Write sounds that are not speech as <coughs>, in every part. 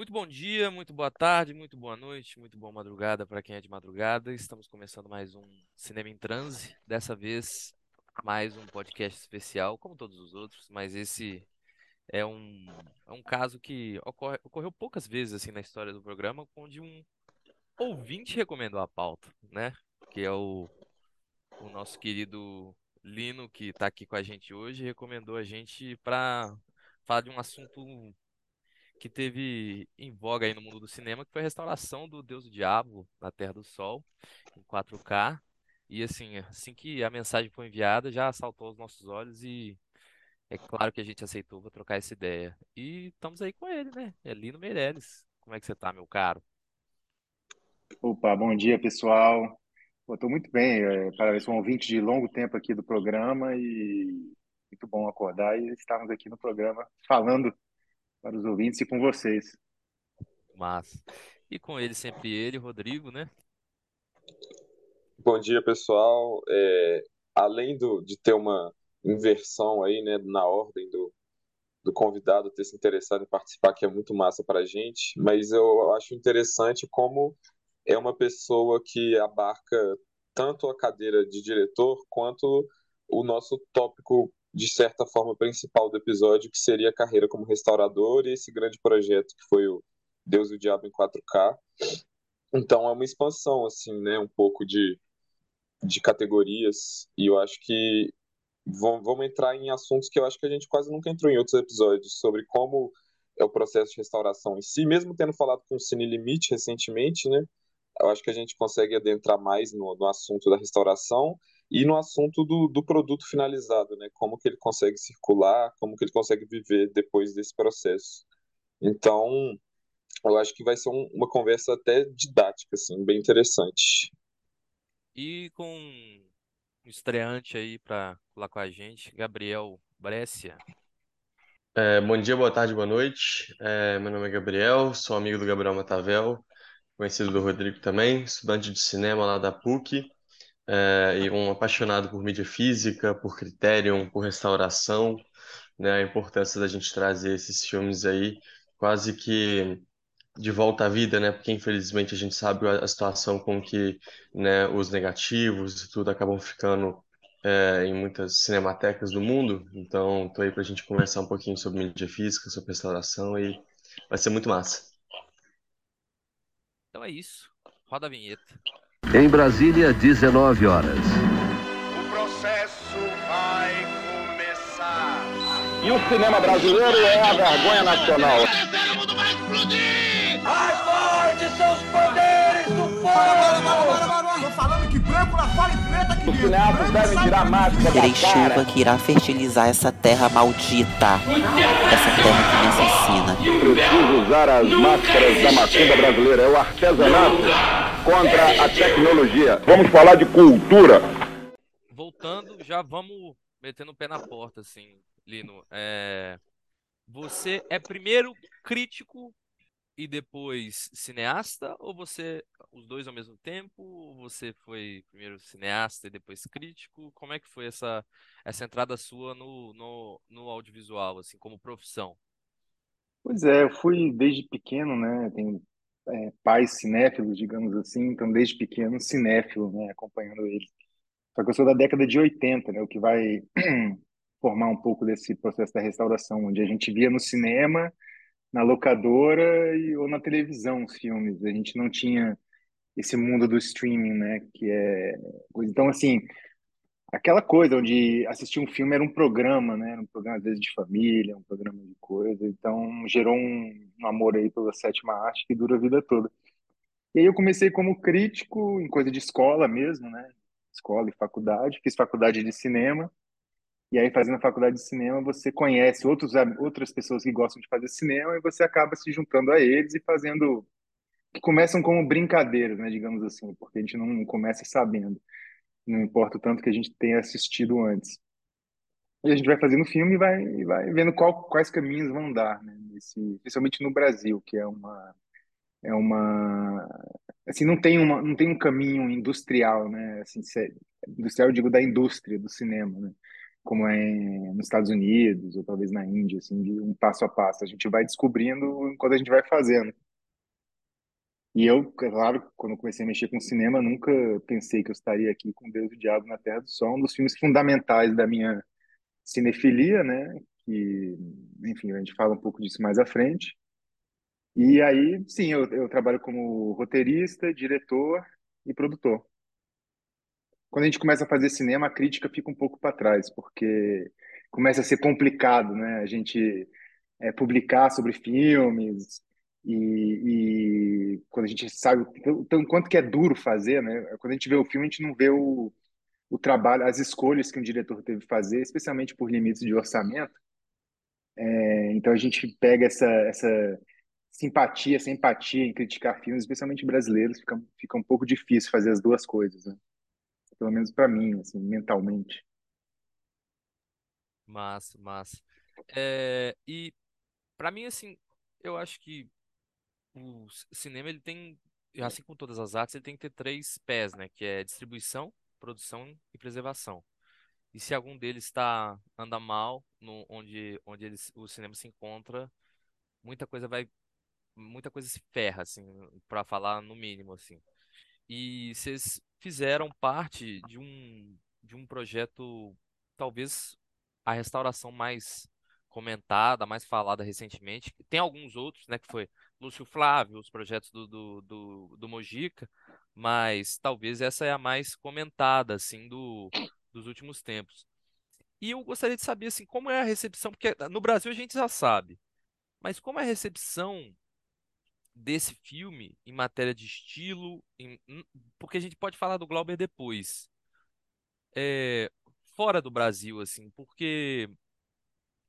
Muito bom dia, muito boa tarde, muito boa noite, muito boa madrugada para quem é de madrugada. Estamos começando mais um Cinema em Transe. Dessa vez, mais um podcast especial, como todos os outros, mas esse é um, é um caso que ocorre, ocorreu poucas vezes assim na história do programa, onde um ouvinte recomendou a pauta, né? Que é o, o nosso querido Lino, que está aqui com a gente hoje, recomendou a gente para falar de um assunto que teve em voga aí no mundo do cinema, que foi a restauração do Deus do Diabo na Terra do Sol, em 4K. E assim, assim que a mensagem foi enviada, já saltou aos nossos olhos e é claro que a gente aceitou para trocar essa ideia. E estamos aí com ele, né? Elino Meirelles. Como é que você tá, meu caro? Opa, bom dia, pessoal. Estou muito bem, é, para sou um ouvinte de longo tempo aqui do programa e muito bom acordar e estarmos aqui no programa falando para os ouvintes e com vocês. Mas e com ele sempre ele, Rodrigo, né? Bom dia, pessoal. É, além do, de ter uma inversão aí, né, na ordem do, do convidado ter se interessado em participar, que é muito massa para a gente, mas eu acho interessante como é uma pessoa que abarca tanto a cadeira de diretor quanto o nosso tópico de certa forma principal do episódio, que seria a carreira como restaurador e esse grande projeto que foi o Deus e o Diabo em 4K. Então é uma expansão assim, né, um pouco de de categorias e eu acho que vamos entrar em assuntos que eu acho que a gente quase nunca entrou em outros episódios sobre como é o processo de restauração em si, mesmo tendo falado com o Cine Limite recentemente, né? Eu acho que a gente consegue adentrar mais no, no assunto da restauração e no assunto do, do produto finalizado, né? Como que ele consegue circular, como que ele consegue viver depois desse processo. Então, eu acho que vai ser um, uma conversa até didática, assim, bem interessante. E com um estreante aí para falar com a gente, Gabriel Brescia. É, bom dia, boa tarde, boa noite. É, meu nome é Gabriel, sou amigo do Gabriel Matavel, conhecido do Rodrigo também, estudante de cinema lá da PUC é, e um apaixonado por mídia física, por Criterion, por restauração, né, a importância da gente trazer esses filmes aí quase que de volta à vida, né? Porque infelizmente a gente sabe a, situação com que, né, os negativos e tudo acabam ficando é, em muitas cinematecas do mundo. Então, tô aí para a gente conversar um pouquinho sobre mídia física, sobre restauração e vai ser muito massa. Então é isso. Roda a vinheta. Em Brasília, 19 horas. O processo vai começar. E o cinema brasileiro é a vergonha nacional. Mais forte são Tô falando que branco lá fora e preta aqui dentro. devem tirar máscara Terei chuva cara. que irá fertilizar essa terra maldita. Essa terra que me assassina. Preciso usar as máscaras da macumba brasileira. É o artesanato contra a tecnologia. Vamos falar de cultura. Voltando, já vamos metendo o pé na porta, assim, Lino. É, Você é primeiro crítico e depois cineasta? Ou você, os dois ao mesmo tempo? Ou você foi primeiro cineasta e depois crítico? Como é que foi essa, essa entrada sua no, no, no audiovisual, assim, como profissão? Pois é, eu fui desde pequeno, né? Tenho é, pais cinéfilos, digamos assim, então desde pequeno cinéfilo, né? Acompanhando eles. Só que eu sou da década de 80, né? O que vai <clears throat> formar um pouco desse processo da restauração, onde a gente via no cinema, na locadora e, ou na televisão os filmes. A gente não tinha esse mundo do streaming, né? Que é. Então, assim, aquela coisa onde assistir um filme era um programa, né? Era um programa às vezes de família, um programa de coisa. Então, gerou um, um amor aí pela sétima arte que dura a vida toda. E aí eu comecei como crítico em coisa de escola mesmo, né? Escola e faculdade. Fiz faculdade de cinema. E aí, fazendo a faculdade de cinema, você conhece outros, outras pessoas que gostam de fazer cinema e você acaba se juntando a eles e fazendo. que começam como brincadeiras, né? Digamos assim, porque a gente não começa sabendo. Não importa o tanto que a gente tenha assistido antes. E a gente vai fazendo filme e vai, e vai vendo qual, quais caminhos vão dar, né? Nesse, principalmente no Brasil, que é uma. É uma assim não tem uma não tem um caminho industrial né assim se- industrial eu digo da indústria do cinema né como é nos Estados Unidos ou talvez na Índia, assim, de um passo a passo. A gente vai descobrindo enquanto a gente vai fazendo. E eu, claro, quando comecei a mexer com cinema, nunca pensei que eu estaria aqui com Deus e o Diabo na Terra do Sol, um dos filmes fundamentais da minha cinefilia, né? Que, enfim, a gente fala um pouco disso mais à frente. E aí, sim, eu, eu trabalho como roteirista, diretor e produtor. Quando a gente começa a fazer cinema, a crítica fica um pouco para trás, porque começa a ser complicado, né? A gente é, publicar sobre filmes e, e, quando a gente sabe então quanto que é duro fazer, né? Quando a gente vê o filme, a gente não vê o, o trabalho, as escolhas que um diretor teve que fazer, especialmente por limites de orçamento. É, então a gente pega essa, essa simpatia, essa empatia em criticar filmes, especialmente brasileiros, fica, fica um pouco difícil fazer as duas coisas, né? Pelo menos para mim, assim, mentalmente. Massa, massa. É, e para mim, assim, eu acho que o cinema ele tem, assim como todas as artes, ele tem que ter três pés, né? Que é distribuição, produção e preservação. E se algum deles está anda mal, no, onde onde eles, o cinema se encontra, muita coisa vai, muita coisa se ferra, assim, para falar no mínimo, assim. E vocês fizeram parte de um de um projeto, talvez a restauração mais comentada, mais falada recentemente. Tem alguns outros, né, que foi Lúcio Flávio, os projetos do, do, do, do Mojica, mas talvez essa é a mais comentada, assim, do, dos últimos tempos. E eu gostaria de saber, assim, como é a recepção, porque no Brasil a gente já sabe, mas como é a recepção desse filme em matéria de estilo, em, porque a gente pode falar do Glauber depois, é, fora do Brasil, assim, porque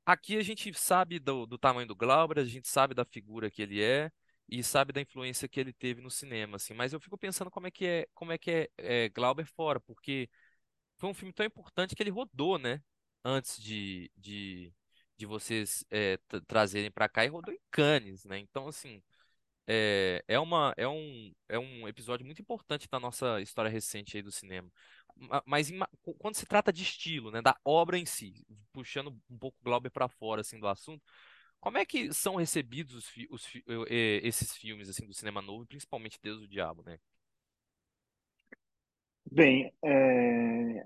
Aqui a gente sabe do, do tamanho do Glauber, a gente sabe da figura que ele é e sabe da influência que ele teve no cinema, assim. Mas eu fico pensando como é que é, como é que é, é Glauber fora, porque foi um filme tão importante que ele rodou, né? Antes de, de, de vocês é, trazerem para cá e rodou em Cannes, né? Então, assim, é, é, uma, é, um, é um episódio muito importante da nossa história recente aí do cinema mas em, quando se trata de estilo, né, da obra em si, puxando um pouco o Glauber para fora assim do assunto, como é que são recebidos os, os, esses filmes assim do cinema novo, principalmente Deus do Diabo, né? Bem, é...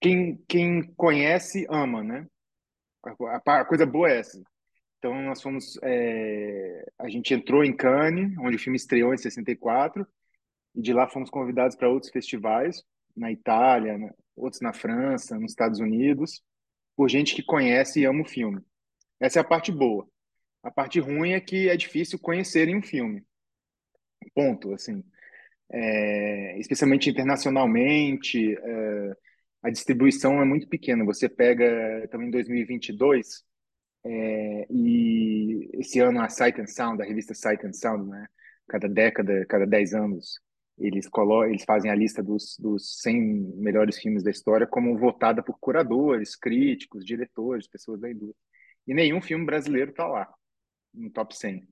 quem, quem conhece ama, né? A, a, coisa boa é essa. Então nós fomos, é... a gente entrou em Cannes, onde o filme estreou em 64, e de lá fomos convidados para outros festivais na Itália, né? outros na França, nos Estados Unidos, por gente que conhece e ama o filme. Essa é a parte boa. A parte ruim é que é difícil conhecerem um filme. Ponto, assim. É, especialmente internacionalmente, é, a distribuição é muito pequena. Você pega também 2022 é, e esse ano a Sight and Sound, a revista Sight and Sound, né? Cada década, cada 10 anos, eles, colocam, eles fazem a lista dos, dos 100 melhores filmes da história como votada por curadores, críticos, diretores, pessoas da indústria. E nenhum filme brasileiro está lá, no top 100.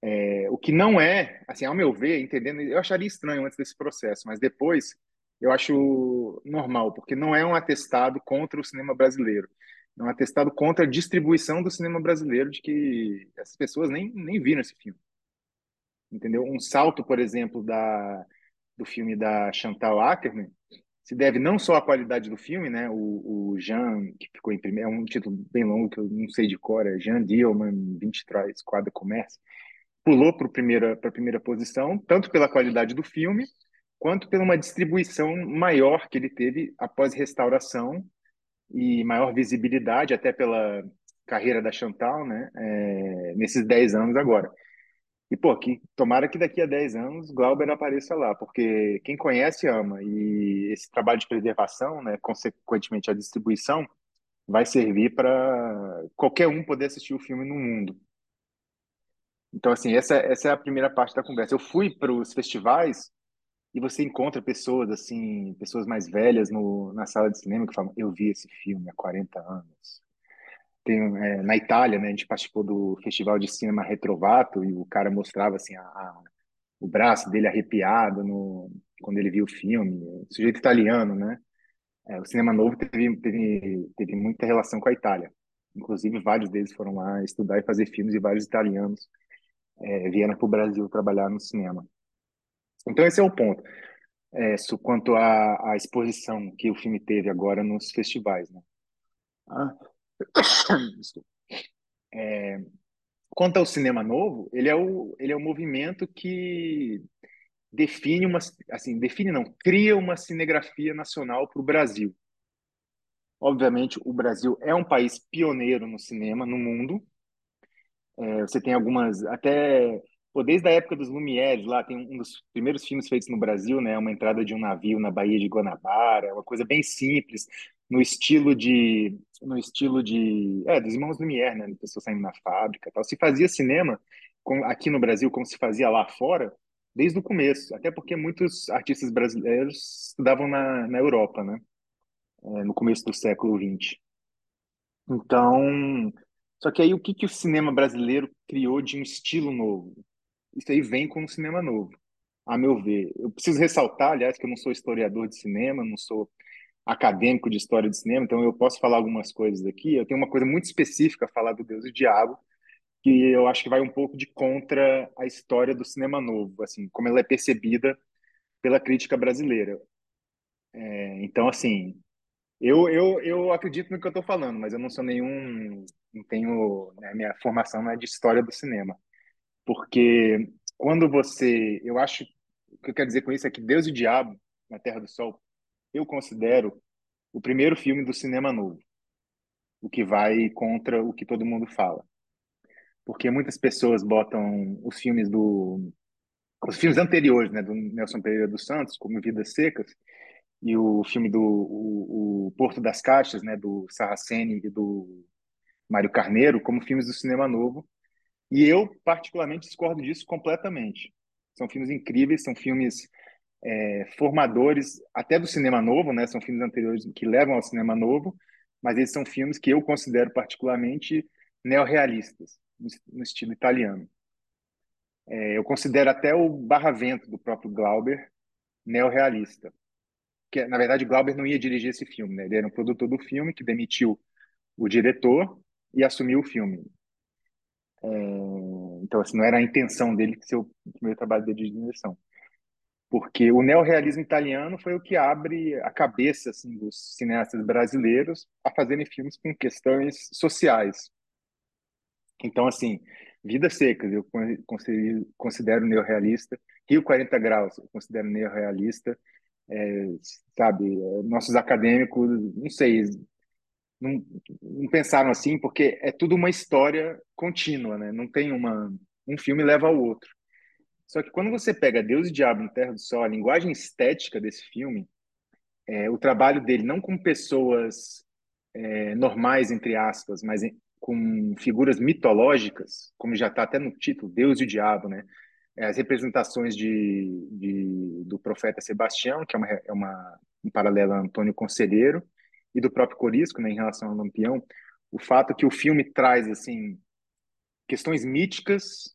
É, o que não é, assim, ao meu ver, entendendo, eu acharia estranho antes desse processo, mas depois eu acho normal, porque não é um atestado contra o cinema brasileiro. É um atestado contra a distribuição do cinema brasileiro, de que essas pessoas nem, nem viram esse filme entendeu? Um salto, por exemplo, da, do filme da Chantal Akerman se deve não só à qualidade do filme, né? O, o Jean, que ficou em primeiro, é um título bem longo que eu não sei de cor, é Jean Dielman, 23, Quadra Comércio, pulou para a primeira, primeira posição, tanto pela qualidade do filme, quanto pela uma distribuição maior que ele teve após restauração e maior visibilidade, até pela carreira da Chantal, né? É, nesses 10 anos agora. E, pô, que, tomara que daqui a 10 anos Glauber apareça lá, porque quem conhece ama. E esse trabalho de preservação, né, consequentemente a distribuição, vai servir para qualquer um poder assistir o filme no mundo. Então, assim, essa, essa é a primeira parte da conversa. Eu fui para os festivais e você encontra pessoas, assim, pessoas mais velhas no, na sala de cinema que falam: Eu vi esse filme há 40 anos tem, é, na Itália, né, a gente participou do Festival de Cinema Retrovato e o cara mostrava assim a, a, o braço dele arrepiado no, quando ele viu o filme, sujeito italiano, né? É, o cinema novo teve, teve, teve muita relação com a Itália. Inclusive, vários deles foram lá estudar e fazer filmes e vários italianos é, vieram para o Brasil trabalhar no cinema. Então, esse é o ponto. É, quanto à, à, exposição que o filme teve agora nos festivais. Né? Ah. <coughs> É, quanto ao cinema novo, ele é o, ele é o movimento que define uma, assim, define não, cria uma cinegrafia nacional para o Brasil. Obviamente, o Brasil é um país pioneiro no cinema no mundo. É, você tem algumas, até pô, desde a época dos Lumières, lá tem um dos primeiros filmes feitos no Brasil, né? Uma entrada de um navio na Baía de Guanabara, uma coisa bem simples, no estilo de, no estilo de, é, dos irmãos Lumière, né? Pessoas saindo na fábrica, tal. Se fazia cinema com, aqui no Brasil como se fazia lá fora desde o começo, até porque muitos artistas brasileiros estudavam na, na Europa, né? É, no começo do século XX. Então, só que aí o que, que o cinema brasileiro criou de um estilo novo? Isso aí vem com um cinema novo, a meu ver. Eu preciso ressaltar, aliás, que eu não sou historiador de cinema, não sou acadêmico de história de cinema, então eu posso falar algumas coisas aqui. Eu tenho uma coisa muito específica a falar do Deus e o Diabo, que eu acho que vai um pouco de contra a história do cinema novo, assim, como ela é percebida pela crítica brasileira. É, então, assim, eu, eu, eu acredito no que eu estou falando, mas eu não sou nenhum, não tenho, né, minha formação não é de história do cinema, porque quando você, eu acho, o que eu quero dizer com isso é que Deus e o Diabo na Terra do Sol, eu considero o primeiro filme do cinema novo, o que vai contra o que todo mundo fala porque muitas pessoas botam os filmes do os filmes anteriores, né, do Nelson Pereira dos Santos, como Vidas Secas, e o filme do o, o Porto das Caixas, né, do Saraceni e do Mário Carneiro, como filmes do cinema novo. E eu particularmente discordo disso completamente. São filmes incríveis, são filmes é, formadores até do cinema novo, né? São filmes anteriores que levam ao cinema novo, mas eles são filmes que eu considero particularmente neorrealistas no estilo italiano. É, eu considero até o Barravento, do próprio Glauber, neorrealista. Que, na verdade, Glauber não ia dirigir esse filme, né? ele era um produtor do filme que demitiu o diretor e assumiu o filme. É, então, assim, não era a intenção dele ser o primeiro trabalho dele de direção. Porque o neorrealismo italiano foi o que abre a cabeça assim, dos cineastas brasileiros a fazerem filmes com questões sociais, então, assim, Vidas Secas eu considero, neorrealista, Rio 40 Graus eu considero neorrealista, é, sabe, nossos acadêmicos, não sei, não, não, pensaram assim, porque é tudo uma história contínua, né? Não tem uma um filme leva ao outro. Só que quando você pega Deus e Diabo no Terra do Sol, a linguagem estética desse filme, é, o trabalho dele não com pessoas é, normais entre aspas, mas com figuras mitológicas, como já está até no título, Deus e o Diabo, né? É, as representações de, de, do profeta Sebastião, que é, uma, é uma, um paralelo a Antônio Conselheiro, e do próprio Corisco, né, em relação ao Lampião, o fato que o filme traz assim questões míticas,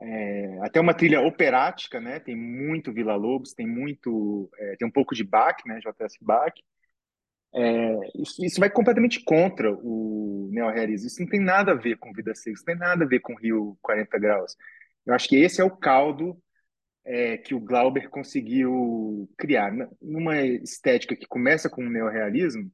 é, até uma trilha operática, né? Tem muito Vila Lobos, tem muito, é, tem um pouco de Bach, né? J.S. Bach, é, isso, isso, vai completamente contra o neorrealismo. Isso não tem nada a ver com Vida Seca, isso não tem nada a ver com Rio 40 Graus. Eu acho que esse é o caldo é, que o Glauber conseguiu criar. Numa estética que começa com o neorrealismo,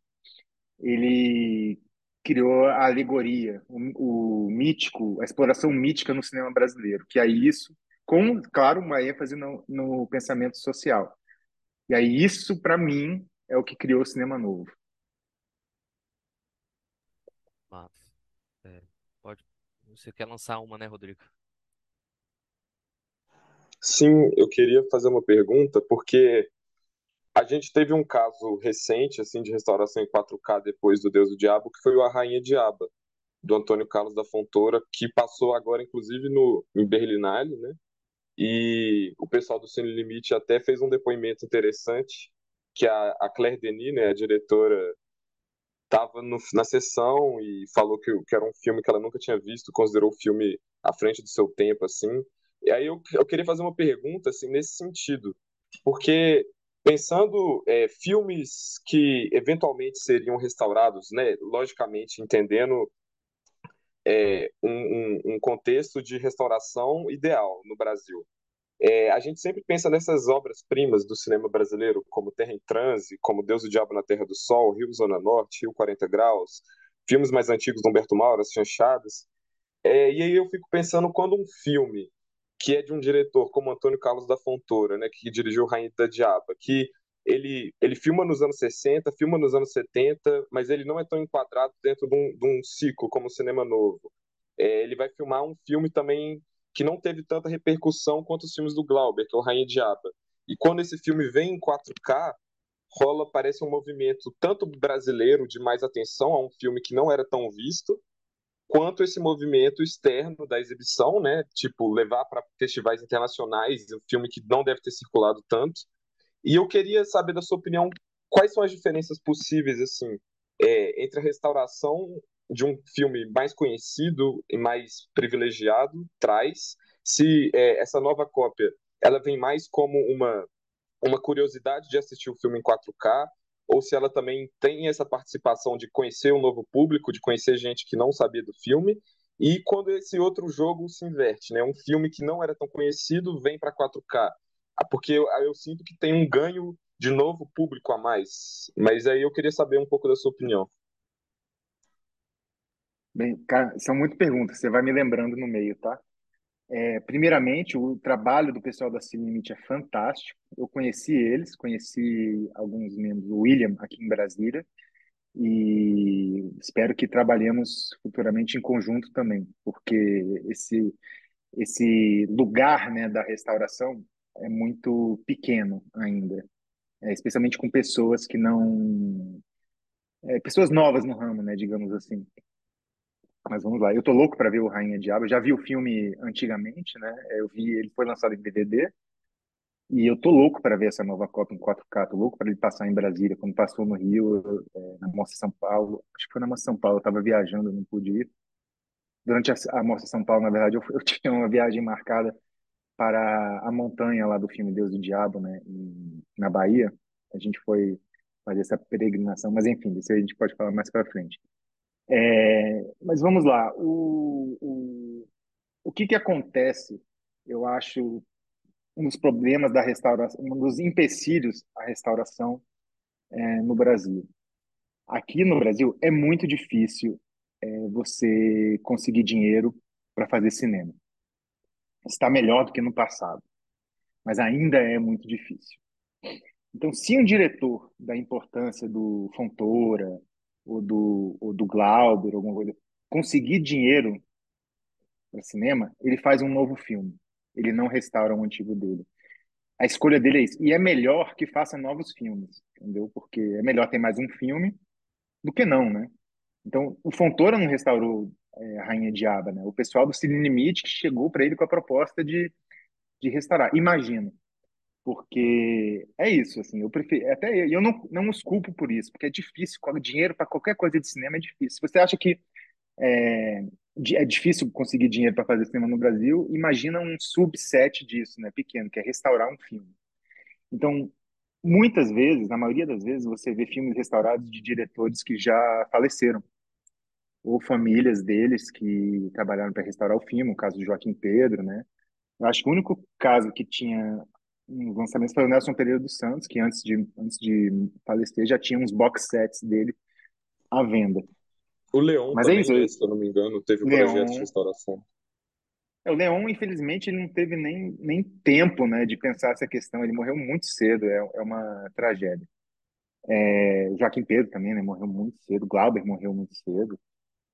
ele criou a alegoria, o, o mítico, a exploração mítica no cinema brasileiro, que é isso, com, claro, uma ênfase no, no pensamento social. E aí isso, para mim, é o que criou o cinema novo. Mas, é, pode. Você quer lançar uma, né, Rodrigo? Sim, eu queria fazer uma pergunta, porque a gente teve um caso recente, assim, de restauração em 4K depois do Deus do Diabo, que foi o A Rainha Diaba, do Antônio Carlos da Fontoura, que passou agora, inclusive, no, em Berlinale, né? E o pessoal do Cine Limite até fez um depoimento interessante, que a, a Claire Denis, né, a diretora, estava na sessão e falou que, que, era um filme que ela nunca tinha visto, considerou o filme à frente do seu tempo, assim. E aí eu, eu queria fazer uma pergunta, assim, nesse sentido, porque pensando é, filmes que eventualmente seriam restaurados, né? Logicamente entendendo é, um, um, contexto de restauração ideal no Brasil. É, a gente sempre pensa nessas obras-primas do cinema brasileiro, como Terra em Transe, como Deus e o Diabo na Terra do Sol, Rio Zona Norte, Rio 40 Graus, filmes mais antigos do Humberto Mauro, As Chanchadas. É, e aí eu fico pensando quando um filme que é de um diretor como Antônio Carlos da Fontoura, né, que dirigiu Rainha da Diaba, que ele, ele filma nos anos 60, filma nos anos 70, mas ele não é tão enquadrado dentro de um, de um ciclo como o cinema novo. É, ele vai filmar um filme também que não teve tanta repercussão quanto os filmes do Glauber, que é o Rainha Diaba. E quando esse filme vem em 4K, rola, parece um movimento tanto brasileiro de mais atenção a um filme que não era tão visto, quanto esse movimento externo da exibição, né? Tipo, levar para festivais internacionais um filme que não deve ter circulado tanto. E eu queria saber da sua opinião quais são as diferenças possíveis assim é, entre a restauração de um filme mais conhecido e mais privilegiado traz, se é, essa nova cópia ela vem mais como uma uma curiosidade de assistir o filme em 4K ou se ela também tem essa participação de conhecer um novo público, de conhecer gente que não sabia do filme, e quando esse outro jogo se inverte, né? Um filme que não era tão conhecido vem para 4K. Ah, porque eu, eu sinto que tem um ganho de novo público a mais. Mas aí eu queria saber um pouco da sua opinião. Bem, cara, são muitas perguntas, você vai me lembrando no meio, tá? É, primeiramente, o trabalho do pessoal da Cine Limite é fantástico. Eu conheci eles, conheci alguns membros, o William, aqui em Brasília, e espero que trabalhemos futuramente em conjunto também, porque esse, esse lugar né, da restauração é muito pequeno ainda, é, especialmente com pessoas que não. É, pessoas novas no ramo, né, digamos assim. Mas vamos lá, eu tô louco para ver o Rainha Diabo. Eu já vi o filme antigamente, né? Eu vi, ele foi lançado em DVD. E eu tô louco para ver essa nova Copa em 4K, tô louco para ele passar em Brasília, como passou no Rio, é, na Mostra São Paulo. Acho que foi na Mostra São Paulo, eu tava viajando, não pude ir. Durante a, a Mostra São Paulo, na verdade, eu, <laughs> eu tinha uma viagem marcada para a montanha lá do filme Deus e Diabo, né, em, na Bahia. A gente foi fazer essa peregrinação, mas enfim, isso a gente pode falar mais para frente. É, mas vamos lá, o, o, o que que acontece, eu acho, um dos problemas da restauração, um dos empecilhos à restauração é, no Brasil. Aqui no Brasil é muito difícil é, você conseguir dinheiro para fazer cinema está melhor do que no passado, mas ainda é muito difícil. Então, se um diretor da importância do Fontoura ou do, ou do Glauber, alguma coisa, conseguir dinheiro para cinema, ele faz um novo filme. Ele não restaura o um antigo dele. A escolha dele é isso. E é melhor que faça novos filmes, entendeu? Porque é melhor ter mais um filme do que não, né? Então, o Fontoura não restaurou é, Rainha Diaba, né? O pessoal do Cine Limite que chegou para ele com a proposta de, de restaurar. Imagino. Porque é isso, assim, eu prefiro, até eu não, não os culpo por isso, porque é difícil, dinheiro para qualquer coisa de cinema é difícil. Se você acha que é, é difícil conseguir dinheiro para fazer cinema no Brasil, imagina um subset disso, né, pequeno, que é restaurar um filme. Então, muitas vezes, na maioria das vezes, você vê filmes restaurados de diretores que já faleceram ou famílias deles que trabalharam para restaurar o filme, o caso do Joaquim Pedro, né? Eu acho que o único caso que tinha um lançamento foi o Nelson Pereira dos Santos, que antes de, antes de falecer já tinha uns box sets dele à venda. O Leon Mas também, é isso, se eu não me engano, teve um Leon, projeto de restauração. É, o Leon, infelizmente, ele não teve nem, nem tempo né, de pensar essa questão. Ele morreu muito cedo, é, é uma tragédia. É, Joaquim Pedro também né, morreu muito cedo, Glauber morreu muito cedo.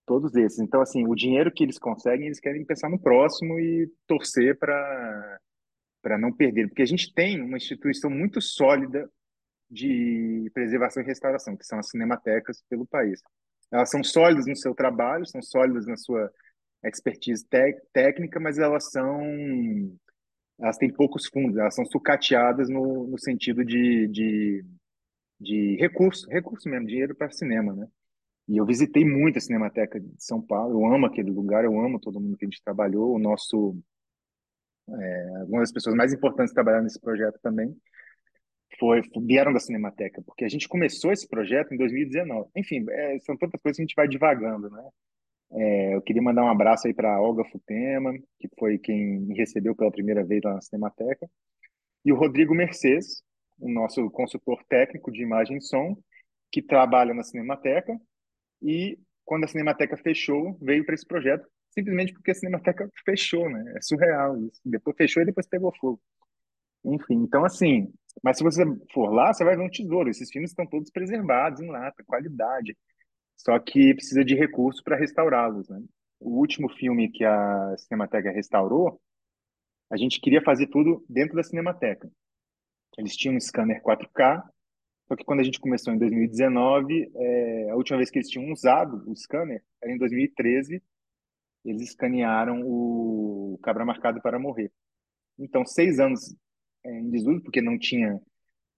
Todos esses. Então, assim, o dinheiro que eles conseguem, eles querem pensar no próximo e torcer para para não perder, porque a gente tem uma instituição muito sólida de preservação e restauração, que são as cinematecas pelo país. Elas são sólidas no seu trabalho, são sólidas na sua expertise técnica, mas elas são elas têm poucos fundos, elas são sucateadas no, no sentido de, de, de recurso, recurso mesmo, dinheiro para cinema, né? E eu visitei muito a Cinemateca de São Paulo, eu amo aquele lugar, eu amo todo mundo que a gente trabalhou, o nosso, é, uma das pessoas mais importantes que trabalharam nesse projeto também foi, vieram da Cinemateca, porque a gente começou esse projeto em 2019. Enfim, é, são tantas coisas que a gente vai divagando, né? É, eu queria mandar um abraço aí para Olga Futema, que foi quem me recebeu pela primeira vez lá na Cinemateca, e o Rodrigo Mercedes, o nosso consultor técnico de imagem e som, que trabalha na Cinemateca, e quando a Cinemateca fechou, veio para esse projeto, simplesmente porque a Cinemateca fechou, né? É surreal isso. Depois fechou e depois pegou fogo. Enfim, então assim, mas se você for lá, você vai ver um tesouro. Esses filmes estão todos preservados em lata, qualidade. Só que precisa de recursos para restaurá-los, né? O último filme que a Cinemateca restaurou, a gente queria fazer tudo dentro da Cinemateca. Eles tinham um scanner 4K, só que quando a gente começou em 2019, é, a última vez que eles tinham usado o scanner era em 2013. Eles escanearam o Cabra Marcado para Morrer. Então, seis anos é, em desuso, porque não tinha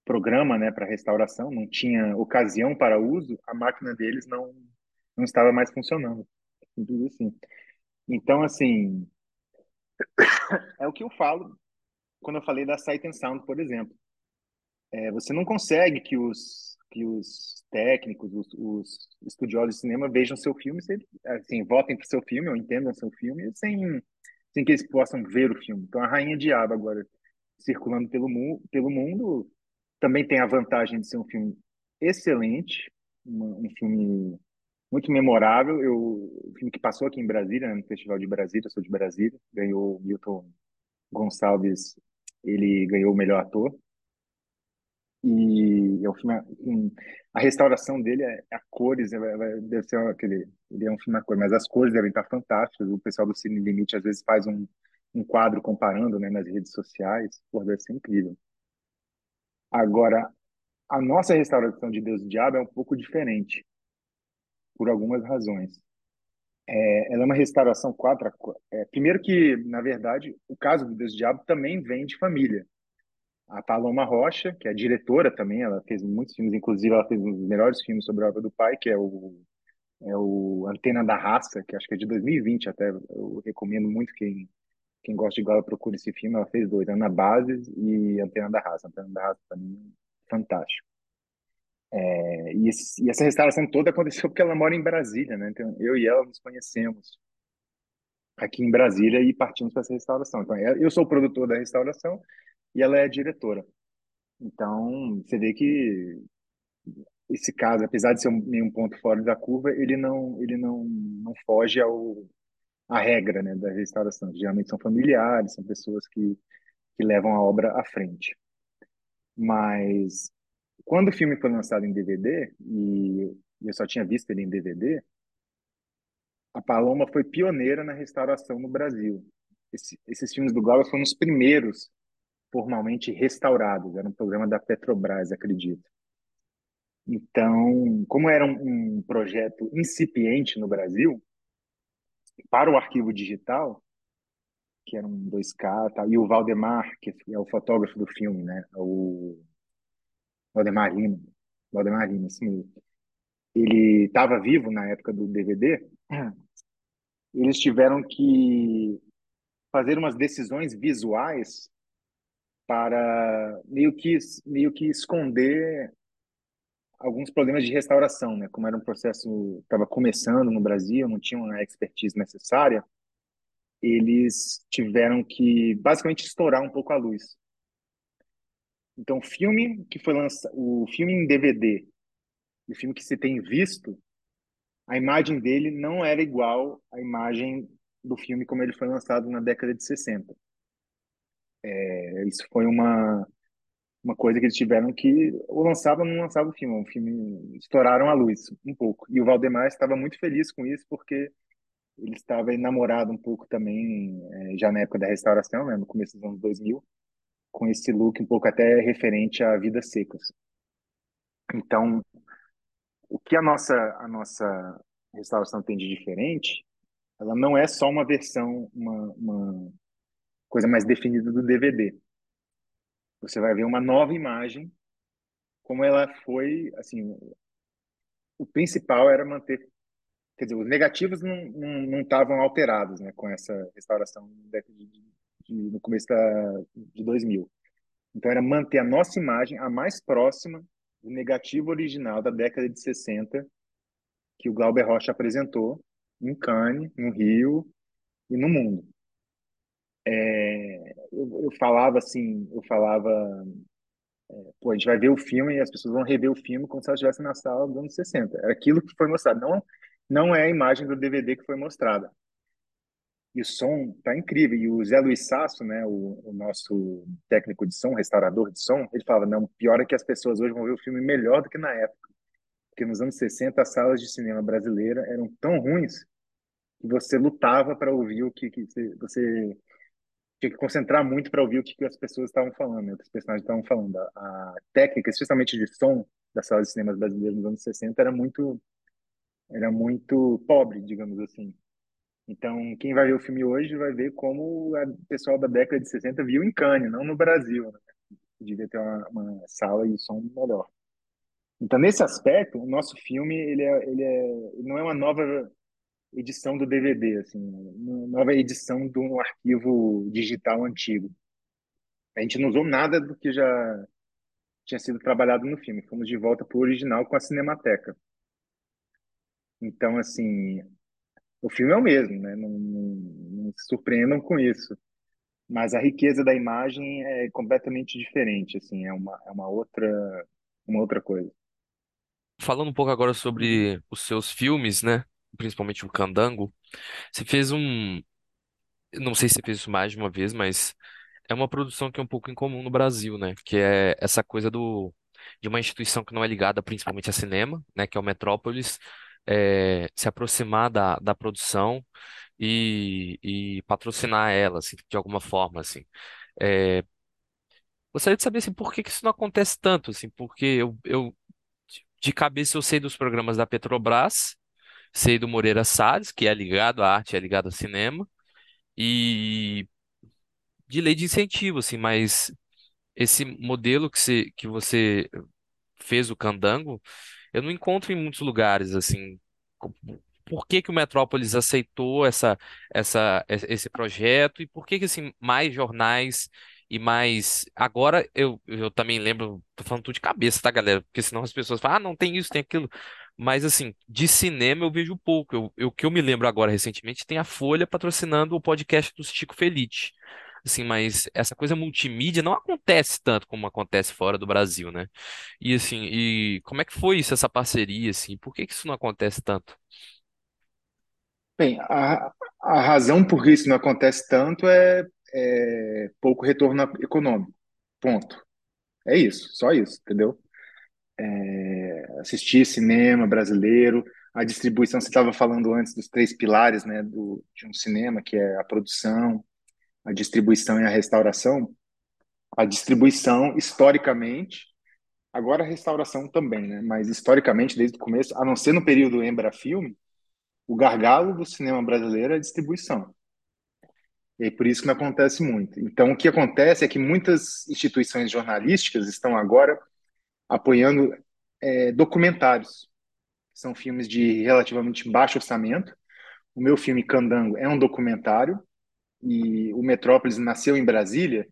programa né, para restauração, não tinha ocasião para uso, a máquina deles não, não estava mais funcionando. Tudo assim. Então, assim, <coughs> é o que eu falo quando eu falei da Sight and Sound, por exemplo. É, você não consegue que os, que os técnicos, os, os estudiosos de cinema vejam seu filme, assim, votem para o seu filme ou entendam seu filme sem, sem que eles possam ver o filme. Então, a Rainha Diabo agora circulando pelo, mu pelo mundo também tem a vantagem de ser um filme excelente, uma, um filme muito memorável. Eu, o filme que passou aqui em Brasília, né, no Festival de Brasília, eu sou de Brasília, ganhou Milton Gonçalves, ele ganhou o melhor ator. E é um filme, um, a restauração dele é, é a cores, é, é, deve ser aquele, ele é um filme a cor, mas as cores devem estar fantásticas. O pessoal do Cine Limite às vezes faz um, um quadro comparando, né, nas redes sociais, pô, deve ser incrível. Agora, a nossa restauração de Deus e Diabo é um pouco diferente, por algumas razões. É, ela é uma restauração quatro. É, primeiro que, na verdade, o caso do Deus e Diabo também vem de família. A Paloma Rocha, que é diretora também, ela fez muitos filmes, inclusive ela fez um dos melhores filmes sobre a obra do pai, que é o, é o Antena da Raça, que acho que é de 2020 até. Eu recomendo muito quem, quem gosta de igual procura esse filme. Ela fez dois, Ana Bases e Antena da Raça. Antena da Raça, para mim, fantástico. É, e, esse, e, essa restauração toda aconteceu porque ela mora em Brasília, né? Então, eu e ela nos conhecemos aqui em Brasília e partimos para essa restauração. Então, é, eu sou o produtor da restauração e ela é diretora. Então, você vê que esse caso, apesar de ser meio um ponto fora da curva, ele não, ele não, não foge ao, à regra né, da restauração. Geralmente são familiares, são pessoas que, que levam a obra à frente. Mas quando o filme foi lançado em DVD, e eu só tinha visto ele em DVD, a Paloma foi pioneira na restauração no Brasil. Esse, esses filmes do Glauber foram os primeiros formalmente restaurados. Era um programa da Petrobras, acredito. Então, como era um, um projeto incipiente no Brasil, para o arquivo digital, que era um 2K, tá, e o Valdemar, que é o fotógrafo do filme, né? O Valdemar Lima, Valdemar Lima, assim, ele estava vivo na época do DVD. Eles tiveram que fazer umas decisões visuais para meio que meio que esconder alguns problemas de restauração, né? Como era um processo estava começando no Brasil, não tinham a expertise necessária, eles tiveram que basicamente estourar um pouco a luz. Então, o filme que foi lançado, o filme em DVD, o filme que se tem visto, a imagem dele não era igual à imagem do filme como ele foi lançado na década de 60. É, isso foi uma uma coisa que eles tiveram que ou lançava ou não lançava o filme, o filme estouraram a luz um pouco. E o Valdemar estava muito feliz com isso porque ele estava enamorado um pouco também é, já na época da restauração, né, no começo dos anos 2000, com esse look um pouco até referente a vidas secas. Então, o que a nossa a nossa restauração tem de diferente, ela não é só uma versão, uma, uma coisa mais definida do DVD. Você vai ver uma nova imagem, como ela foi, assim, o principal era manter, quer dizer, os negativos não estavam alterados, né, com essa restauração de, de, de, no começo da, de 2000. Então era manter a nossa imagem a mais próxima do negativo original da década de 60 que o Glauber Rocha apresentou em Cannes, no Rio e no mundo. É, eu, eu, falava assim, eu falava, é, pô, a gente vai ver o filme e as pessoas vão rever o filme como se elas estivessem na sala dos anos 60. Era aquilo que foi mostrado, não, não é a imagem do DVD que foi mostrada. E o som tá incrível. E o Zé Luiz Sasso, né, o, o, nosso técnico de som, restaurador de som, ele falava: não, pior é que as pessoas hoje vão ver o filme melhor do que na época. Porque nos anos 60 as salas de cinema brasileira eram tão ruins que você lutava para ouvir o que, que você, tinha que concentrar muito para ouvir o que, que as pessoas estavam falando, né, os personagens estavam falando. A, a técnica, especialmente de som das salas de cinema brasileiras nos anos 60, era muito era muito pobre, digamos assim. Então, quem vai ver o filme hoje vai ver como o pessoal da década de 60 viu em Cannes, não no Brasil. Né? Devia ter uma, uma, sala e som melhor. Então, nesse aspecto, o nosso filme ele, é, ele, é, não é uma nova edição do DVD, assim, uma nova edição de um arquivo digital antigo. A gente não usou nada do que já tinha sido trabalhado no filme. Fomos de volta para o original com a Cinemateca. Então, assim, o filme é o mesmo, né? Não, não, não, se surpreendam com isso. Mas a riqueza da imagem é completamente diferente, assim, é uma, é uma outra, uma outra coisa. Falando um pouco agora sobre os seus filmes, né? Principalmente o Candango, você fez um, não sei se você fez isso mais de uma vez, mas é uma produção que é um pouco incomum no Brasil, né? Que é essa coisa do de uma instituição que não é ligada principalmente a cinema, né? Que é o Metrópolis, é, se aproximar da, da produção e, e patrocinar ela, assim, de alguma forma, assim. É, gostaria de saber, assim, por que que isso não acontece tanto, assim, porque eu, eu de cabeça eu sei dos programas da Petrobras, sei do Moreira Salles, que é ligado à arte, é ligado ao cinema, e de lei de incentivo, assim, mas esse modelo que você, que você fez o Candango, eu não encontro em muitos lugares, assim. Por que que o Metrópolis aceitou essa, essa, esse projeto e por que que, assim, mais jornais e mais... Agora, eu, eu também lembro, tô falando tudo de cabeça, tá, galera? Porque senão as pessoas falam, ah, não tem isso, tem aquilo. Mas, assim, de cinema eu vejo pouco. Eu, o que eu me lembro agora, recentemente, tem a Folha patrocinando o podcast do Chico Felice assim, mas essa coisa multimídia não acontece tanto como acontece fora do Brasil, né? E assim, e como é que foi isso, essa parceria, assim? Por que que isso não acontece tanto? Bem, a, a razão por que isso não acontece tanto é, é pouco retorno econômico. Ponto. É isso, só isso, entendeu? É, assistir cinema brasileiro, a distribuição, você estava falando antes dos três pilares né, do, de um cinema, que é a produção, a distribuição e a restauração, a distribuição, historicamente, agora a restauração também, né? mas historicamente, desde o começo, a não ser no período Embrafilme, o gargalo do cinema brasileiro é a distribuição. E é por isso que não acontece muito. Então, o que acontece é que muitas instituições jornalísticas estão agora apoiando é, documentários. São filmes de relativamente baixo orçamento. O meu filme Candango é um documentário e o Metrópolis nasceu em Brasília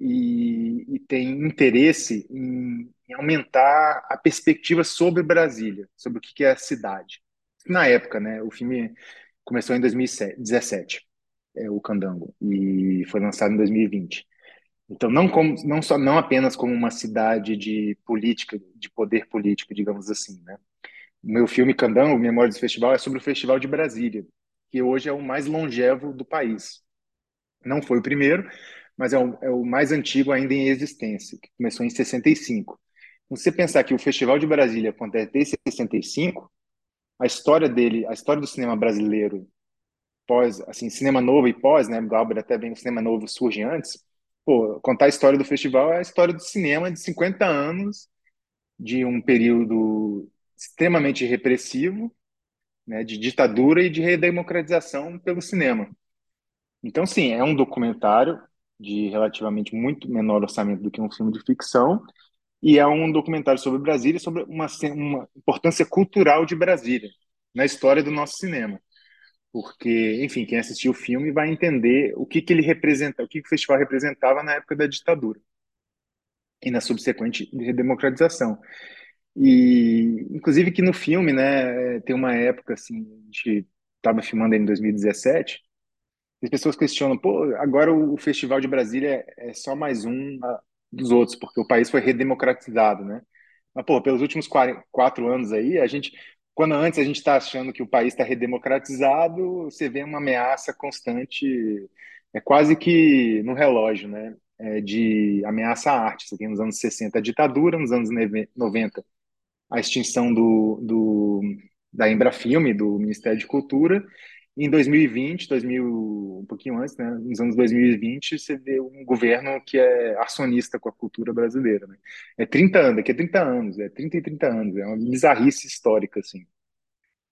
e, e tem interesse em, em, aumentar a perspectiva sobre Brasília, sobre o que é a cidade. Na época, né, o filme começou em 2017, é, o Candango, e foi lançado em 2020. Então, não, como, não, só, não apenas como uma cidade de política, de poder político, digamos assim. Né? O meu filme Candango, Memórias do Festival, é sobre o Festival de Brasília, que hoje é o mais longevo do país. Não foi o primeiro, mas é o, é o mais antigo ainda em existência, que começou em 65. Então, se você pensar que o Festival de Brasília acontece desde 65, a história dele, a história do cinema brasileiro pós, assim, cinema novo e pós, né, Glauber até bem o cinema novo surge antes, pô, contar a história do festival é a história do cinema de 50 anos, de um período extremamente repressivo, né, de ditadura e de redemocratização pelo cinema. Então, sim, é um documentário de relativamente muito menor orçamento do que um filme de ficção, e é um documentário sobre Brasília, sobre uma, uma importância cultural de Brasília na história do nosso cinema. Porque, enfim, quem assistiu o filme vai entender o que, que ele representa, o que, que o festival representava na época da ditadura. e na subsequente redemocratização. E, inclusive, que no filme, né, tem uma época, assim, a gente estava filmando em 2017, as pessoas questionam, pô, agora o Festival de Brasília é, só mais um dos outros, porque o país foi redemocratizado, né? Mas, pô, pelos últimos quatro anos aí, a gente, quando antes a gente está achando que o país está redemocratizado, você vê uma ameaça constante, é quase que no relógio, né? É, de ameaça à arte. Você tem nos anos 60 a ditadura, nos anos 90 a extinção do, do, da Embrafilme, do Ministério de Cultura, em 2020, 2000, um pouquinho antes, né, nos anos 2020, você vê um governo que é acionista com a cultura brasileira. Né? É 30 anos, daqui a 30 anos, é 30 e 30 anos, é uma bizarrice histórica, assim.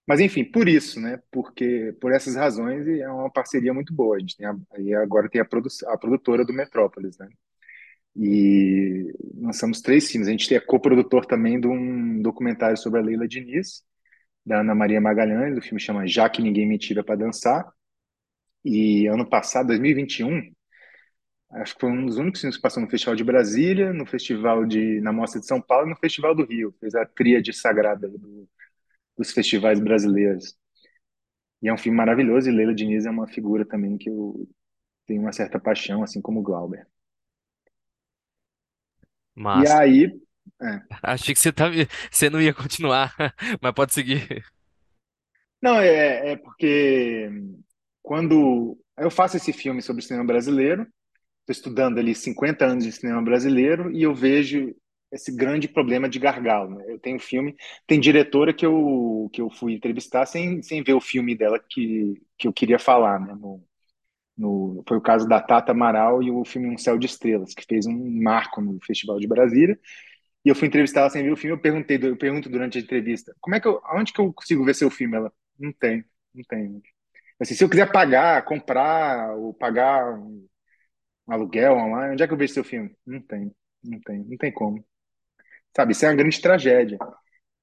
Mas, enfim, por isso, né, porque, por essas razões, é uma parceria muito boa. A gente tem a, e agora tem a, produ a produtora do Metrópolis, né? E lançamos três filmes. A gente é coprodutor também de um documentário sobre a Leila Diniz, da Ana Maria Magalhães. O filme chama Já que Ninguém Me Tira para Dançar. E ano passado, 2021, acho que foi um dos únicos filmes que passou no Festival de Brasília, no Festival de na Mostra de São Paulo e no Festival do Rio. Fez a tríade sagrada do, dos festivais brasileiros. E é um filme maravilhoso e Leila Diniz é uma figura também que eu tenho uma certa paixão, assim como o Glauber. E aí, é. Achei que você, tava, você não ia continuar, <laughs> mas pode seguir. Não, é, é porque quando eu faço esse filme sobre cinema brasileiro, estou estudando ali 50 anos de cinema brasileiro e eu vejo esse grande problema de gargalo. Né? Eu tenho filme, tem diretora que eu, que eu fui entrevistar sem, sem ver o filme dela que, que eu queria falar, né? No, no, foi o caso da Tata Amaral e o filme Um Céu de Estrelas, que fez um marco no Festival de Brasília. E eu fui entrevistar ela sem ver o filme. Eu perguntei, eu pergunto durante a entrevista, como é que eu, aonde que eu consigo ver seu filme? Ela, não tem, não tem. Assim, se eu quiser pagar, comprar ou pagar um, aluguel online, onde é que eu vejo seu filme? Não tem, não tem, não tem como. Sabe, isso é uma grande tragédia.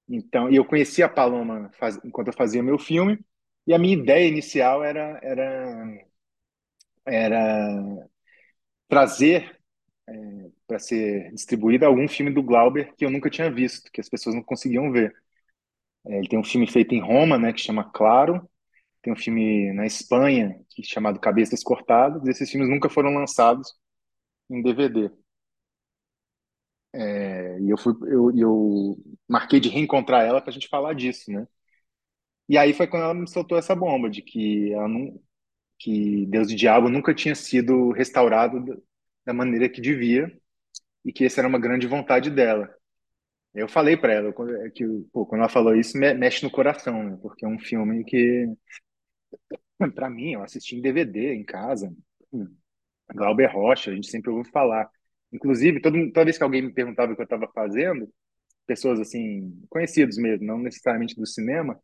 Então, e eu conheci a Paloma faz, enquanto eu fazia meu filme, e a minha ideia inicial era, era era trazer é, para ser distribuído algum filme do Glauber que eu nunca tinha visto, que as pessoas não conseguiam ver. É, ele tem um filme feito em Roma, né, que chama Claro, tem um filme na Espanha que é chamado Cabeças Cortadas, esses filmes nunca foram lançados em DVD. É, e eu fui, eu, eu marquei de reencontrar ela para a gente falar disso, né? E aí foi quando ela me soltou essa bomba de que ela não, que Deus e Diabo nunca tinha sido restaurado da maneira que devia e que essa era uma grande vontade dela. Eu falei para ela é que pô, quando ela falou isso mexe no coração, né? Porque é um filme que <clears throat> para mim eu assisti em DVD em casa. Glauber Rocha, a gente sempre ouviu falar. Inclusive, todo, toda vez que alguém me perguntava o que eu estava fazendo, pessoas assim, conhecidos mesmo, não necessariamente do cinema,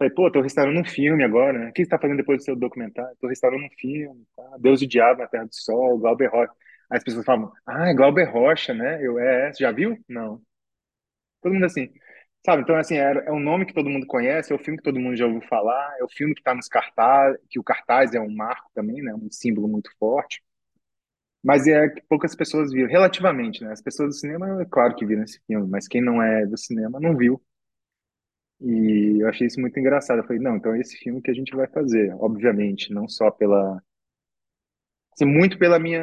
Falei, pô, tô restaurando um filme agora, né? O que você tá fazendo depois do seu documentário? Tô restaurando um filme, tá? Deus e o Diabo na Terra do Sol, Glauber Rocha. As pessoas falam, ah, é Glauber Rocha, né? Eu, é, você já viu? Não. Todo mundo assim, sabe? Então, assim, é, é um nome que todo mundo conhece, é o filme que todo mundo já ouviu falar, é o filme que tá nos cartaz, que o cartaz é um marco também, né? Um símbolo muito forte. Mas é que poucas pessoas viram, relativamente, né? As pessoas do cinema, é claro que viram esse filme, mas quem não é do cinema não viu. E eu achei isso muito engraçado. Eu falei, não, então é esse filme que a gente vai fazer, obviamente, não só pela assim, muito pela minha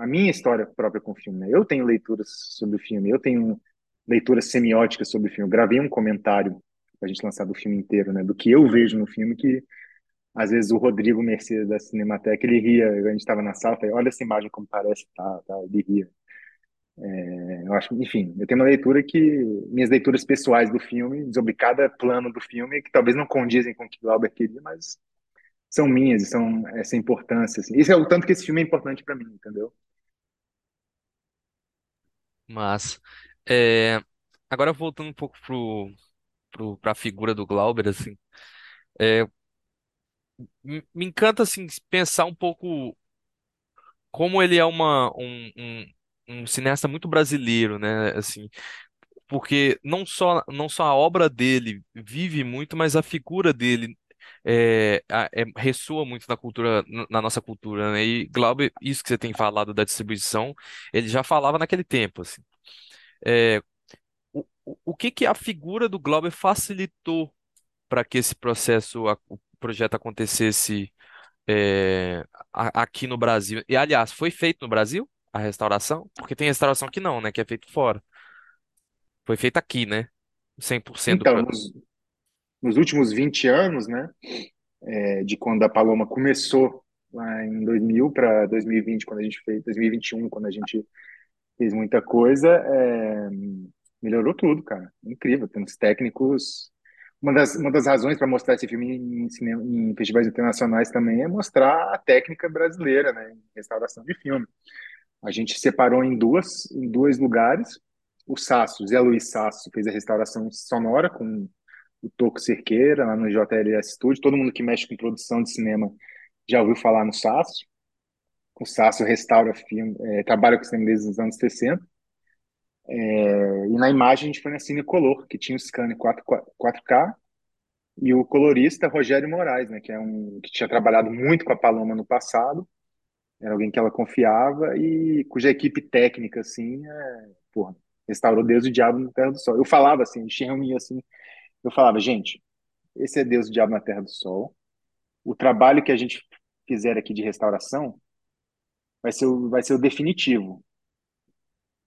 a minha história própria com o filme. Né? Eu tenho leituras sobre o filme, eu tenho leituras semióticas sobre o filme. Eu gravei um comentário para a gente lançar do filme inteiro, né, do que eu vejo no filme que às vezes o Rodrigo Mercedes da Cinemateca, ele ria, a gente estava na sala, falei, olha essa imagem como parece, tá, tá, ele ria. É, eu acho, enfim, eu tenho uma leitura que minhas leituras pessoais do filme, sobre cada plano do filme, que talvez não condizem com o que o Glauber queria, mas são minhas e são essa importância. Assim. Isso é o tanto que esse filme é importante para mim, entendeu? Mas, é, agora voltando um pouco pro, pro, pra figura do Glauber, assim, é, me me encanta, assim, pensar um pouco como ele é uma, um, um, um cineasta muito brasileiro, né? Assim, porque não só, não só a obra dele vive muito, mas a figura dele é, é- ressoa muito na cultura, na nossa cultura, né? E Glauber, isso que você tem falado da distribuição, ele já falava naquele tempo, assim. É, o, o que que a figura do Glauber facilitou para que esse processo, o projeto acontecesse é, aqui no Brasil? E, aliás, foi feito no Brasil a restauração? Porque tem restauração que não, né? Que é feito fora. Foi feito aqui, né? 100% do Então, produto. Nos, últimos 20 anos, né, é, de quando a Paloma começou lá em 2000 para 2020, quando a gente fez, 2021, quando a gente fez muita coisa, é, melhorou tudo, cara. Incrível. Temos técnicos. Uma das, uma das razões para mostrar esse filme em, cinema, em festivais internacionais também é mostrar a técnica brasileira, né, em restauração de filme. A gente separou em duas, em dois lugares. O Sasso, Zé Luiz Sasso, fez a restauração sonora com o Toco Cerqueira, lá no JLS Studio. Todo mundo que mexe com produção de cinema já ouviu falar no Sasso. O Sasso restaura filme, é, trabalha com cinema desde os anos 60. É, e na imagem a gente foi na Cinecolor, que tinha o scanner 4, 4K, e o colorista Rogério Moraes, né, que é um que tinha trabalhado muito com a Paloma no passado, era alguém que ela confiava e cuja equipe técnica, assim, é, porra, restaurou Deus e o Diabo na Terra do Sol. Eu falava assim, a gente reunia assim, eu falava, gente, esse é Deus o Diabo na Terra do Sol. O trabalho que a gente fizer aqui de restauração vai ser o, vai ser o definitivo.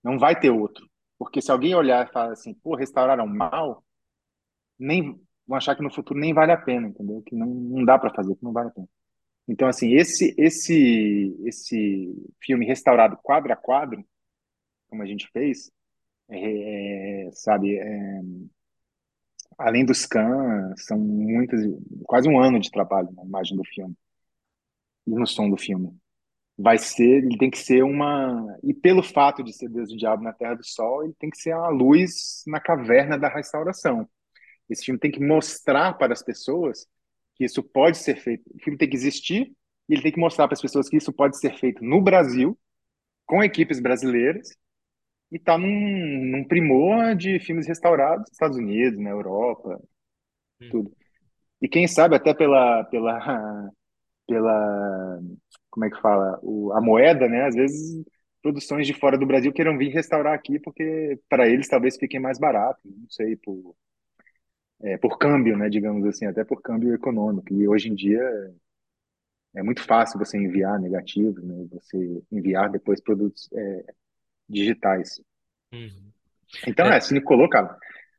Não vai ter outro. Porque se alguém olhar e falar assim, pô, restauraram mal, nem vão achar que no futuro nem vale a pena, entendeu? Que não, não dá para fazer, que não vale a pena. Então, assim, esse, esse, esse filme restaurado quadro a quadro, como a gente fez, é, é, sabe, é, além dos scans, são muitas, quase um ano de trabalho na imagem do filme e no som do filme. Vai ser, ele tem que ser uma, e pelo fato de ser Deus e o Diabo na Terra do Sol, ele tem que ser a luz na caverna da restauração. Esse filme tem que mostrar para as pessoas que isso pode ser feito. O filme tem que existir e ele tem que mostrar para as pessoas que isso pode ser feito no Brasil, com equipes brasileiras, e tá num, num primor de filmes restaurados nos Estados Unidos, na Europa, tudo. E quem sabe até pela, pela, pela, como é que fala, o, a moeda, né? Às vezes produções de fora do Brasil queiram vir restaurar aqui porque para eles talvez fiquem mais barato, não sei, por, é, por câmbio, né? Digamos assim, até por câmbio econômico. E hoje em dia é muito fácil você enviar negativos, né? Você enviar depois produtos é, digitais. Uhum. Então, É, é, se colou, cara.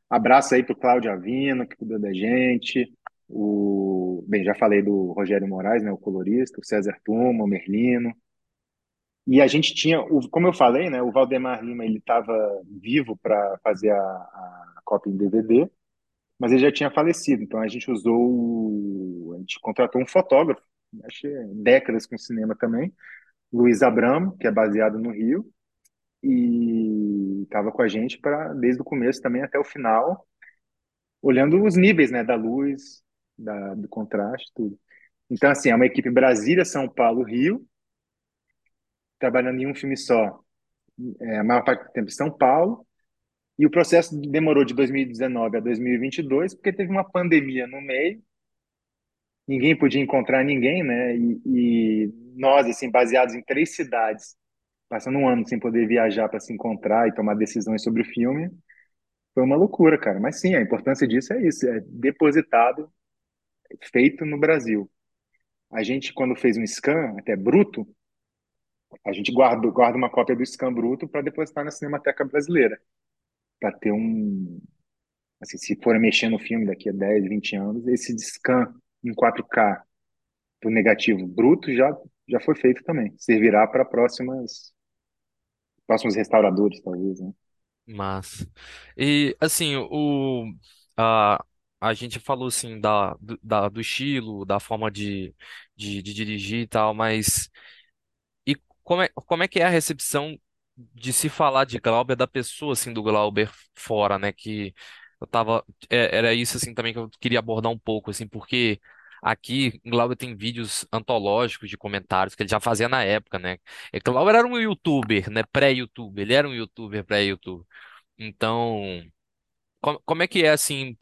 Abraço aí pro Cláudio Avino, que cuidou da gente. O, bem, já falei do Rogério Moraes, né, o colorista, o César Tuma, o Merlino. E a gente tinha, o, como eu falei, né, o Valdemar Lima, ele estava vivo para fazer a, a cópia em DVD, mas ele já tinha falecido. Então a gente usou, a gente contratou um fotógrafo, acho que é décadas com cinema também, Luiz Abramo, que é baseado no Rio, e estava com a gente para desde o começo também até o final, olhando os níveis, né, da luz, da, do contraste, tudo. Então, assim, é uma equipe Brasília, São Paulo, Rio, trabalhando em um filme só, é, a maior parte do tempo em São Paulo, e o processo demorou de 2019 a 2022, porque teve uma pandemia no meio, ninguém podia encontrar ninguém, né, e, e nós, assim, baseados em três cidades, passando um ano sem poder viajar para se encontrar e tomar decisões sobre o filme, foi uma loucura, cara. Mas sim, a importância disso é isso, é depositado, feito no Brasil. A gente, quando fez um scan, até bruto, a gente guarda, guarda uma cópia do scan bruto para depositar na Cinemateca Brasileira, para ter um, assim, se for mexer no filme daqui a 10, 20 anos, esse scan em 4K pro negativo bruto já já foi feito também. Servirá para próximas próximos restauradores, talvez, né? Mas, e assim, o, a, a gente falou assim da, do, da, do estilo, da forma de, de, de dirigir e tal, mas e como é, como é que é a recepção de se falar de Glauber da pessoa assim do Glauber fora, né? Que eu tava, é- era isso assim também que eu queria abordar um pouco assim, porque aqui Glauber tem vídeos antológicos de comentários que ele já fazia na época, né? E Glauber era um youtuber, né? Pré-youtuber, ele era um youtuber pré-youtuber. Então, como, como é que é assim?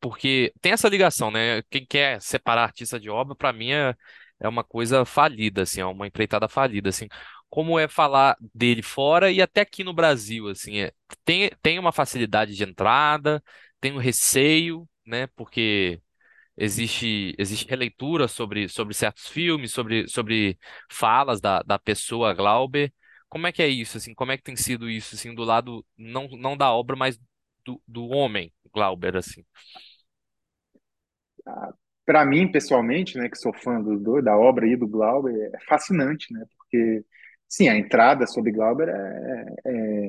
Porque tem essa ligação, né? Quem quer separar artista de obra, para mim é, é uma coisa falida, assim, é uma empreitada falida, assim. Como é falar dele fora e até aqui no Brasil, assim, é, tem, tem uma facilidade de entrada, tem um receio, né? Porque existe existe releitura sobre, sobre certos filmes, sobre, sobre falas da, da pessoa Glauber. Como é que é isso, assim? Como é que tem sido isso, assim, do lado não, não da obra, mas do, do homem Glauber, assim? Para mim, pessoalmente, né, que sou fã do- da obra e do Glauber, é fascinante, né? Porque, sim, a entrada sobre Glauber é, é,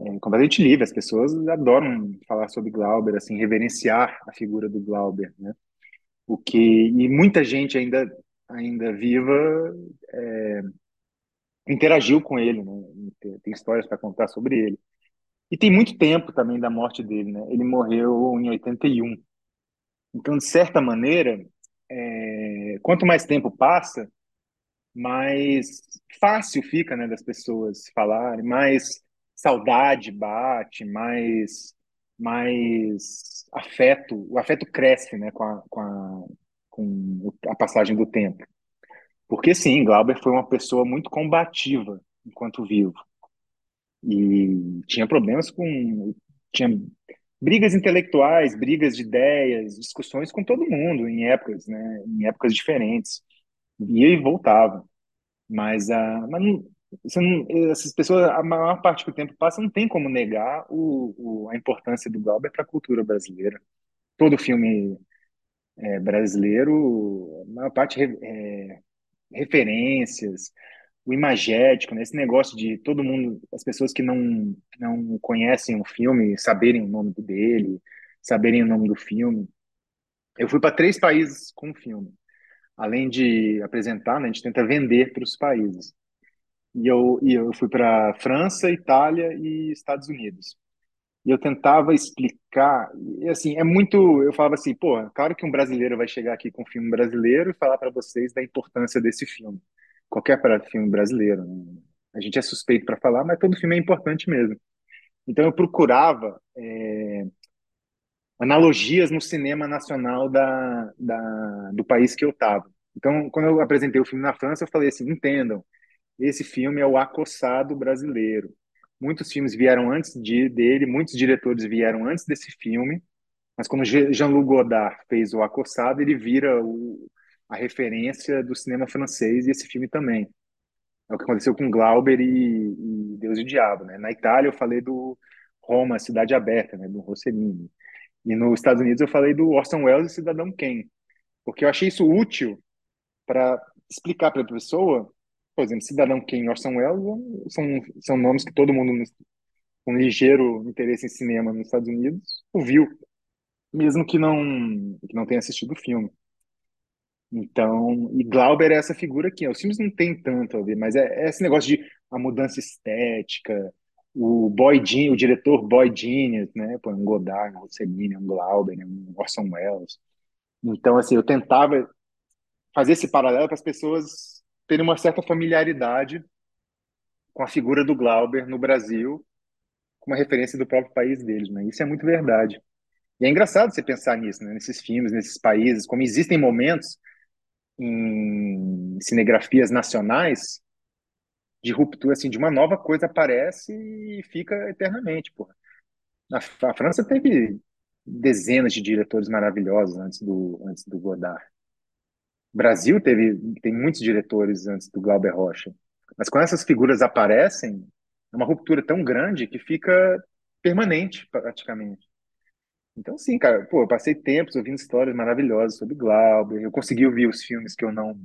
é completamente livre. As pessoas adoram falar sobre Glauber, assim, reverenciar a figura do Glauber, né? O que e muita gente ainda ainda viva interagiu com ele, né? Tem, tem histórias para contar sobre ele. E tem muito tempo também da morte dele, né? Ele morreu em 81. Então, de certa maneira, é, quanto mais tempo passa, mais fácil fica, né, das pessoas falarem, mais saudade bate, mais mais afeto, o afeto cresce, né, com a, com a, com a passagem do tempo. Porque sim, Glauber foi uma pessoa muito combativa enquanto vivo e tinha problemas com tinha brigas intelectuais, brigas de ideias, discussões com todo mundo em épocas, né, em épocas diferentes. Ia e voltava. Mas, a, mas não, não, essas pessoas, a maior parte do tempo passa, não tem como negar o, o, a importância do Glauber para a cultura brasileira. Todo filme é, brasileiro, a maior parte é, referências, o imagético, né? Esse negócio de todo mundo, as pessoas que não, não conhecem o filme, saberem o nome dele, saberem o nome do filme. Eu fui para três países com o filme. Além de apresentar, né, a gente tenta vender para os países. E eu, e eu fui para França, Itália e Estados Unidos. E eu tentava explicar, e assim, é muito, eu falava assim, pô, claro que um brasileiro vai chegar aqui com um filme brasileiro e falar para vocês da importância desse filme. Qualquer filme brasileiro, né? A gente é suspeito para falar, mas todo filme é importante mesmo. Então eu procurava é, analogias no cinema nacional da, da, do país que eu estava. Então, quando eu apresentei o filme na França, eu falei assim: entendam, esse filme é o acossado brasileiro. Muitos filmes vieram antes de, dele, muitos diretores vieram antes desse filme, mas quando Jean-Luc Godard fez o Acossado, ele vira o, a referência do cinema francês e esse filme também. É o que aconteceu com Glauber e, e Deus e o Diabo. Né? Na Itália, eu falei do Roma, Cidade Aberta, né? do Rossellini. E nos Estados Unidos, eu falei do Orson Welles e Cidadão Kane, porque eu achei isso útil para explicar para a pessoa por exemplo, Cidadão Kane e Orson Welles são, são nomes que todo mundo com um ligeiro interesse em cinema nos Estados Unidos ouviu, mesmo que não, que não tenha assistido o filme. Então, e Glauber é essa figura aqui. Os filmes não tem tanto a ver, mas é, é esse negócio de a mudança estética, o Boy Genius, o diretor Boy Genius, né? Pô, um Godard, um Rossellini, um Glauber, um Orson Welles. Então, assim, eu tentava fazer esse paralelo para as pessoas terem uma certa familiaridade com a figura do Glauber no Brasil, com uma referência do próprio país deles, né? Isso é muito verdade. E é engraçado você pensar nisso, né? nesses filmes, nesses países, como existem momentos em cinegrafias nacionais de ruptura, assim, de uma nova coisa aparece e fica eternamente, porra. A, a França teve dezenas de diretores maravilhosos antes do antes do Godard. Brasil teve tem muitos diretores antes do Glauber Rocha, mas quando essas figuras aparecem, é uma ruptura tão grande que fica permanente praticamente. Então, sim, cara, pô, eu passei tempos ouvindo histórias maravilhosas sobre Glauber, eu consegui ouvir os filmes que eu não.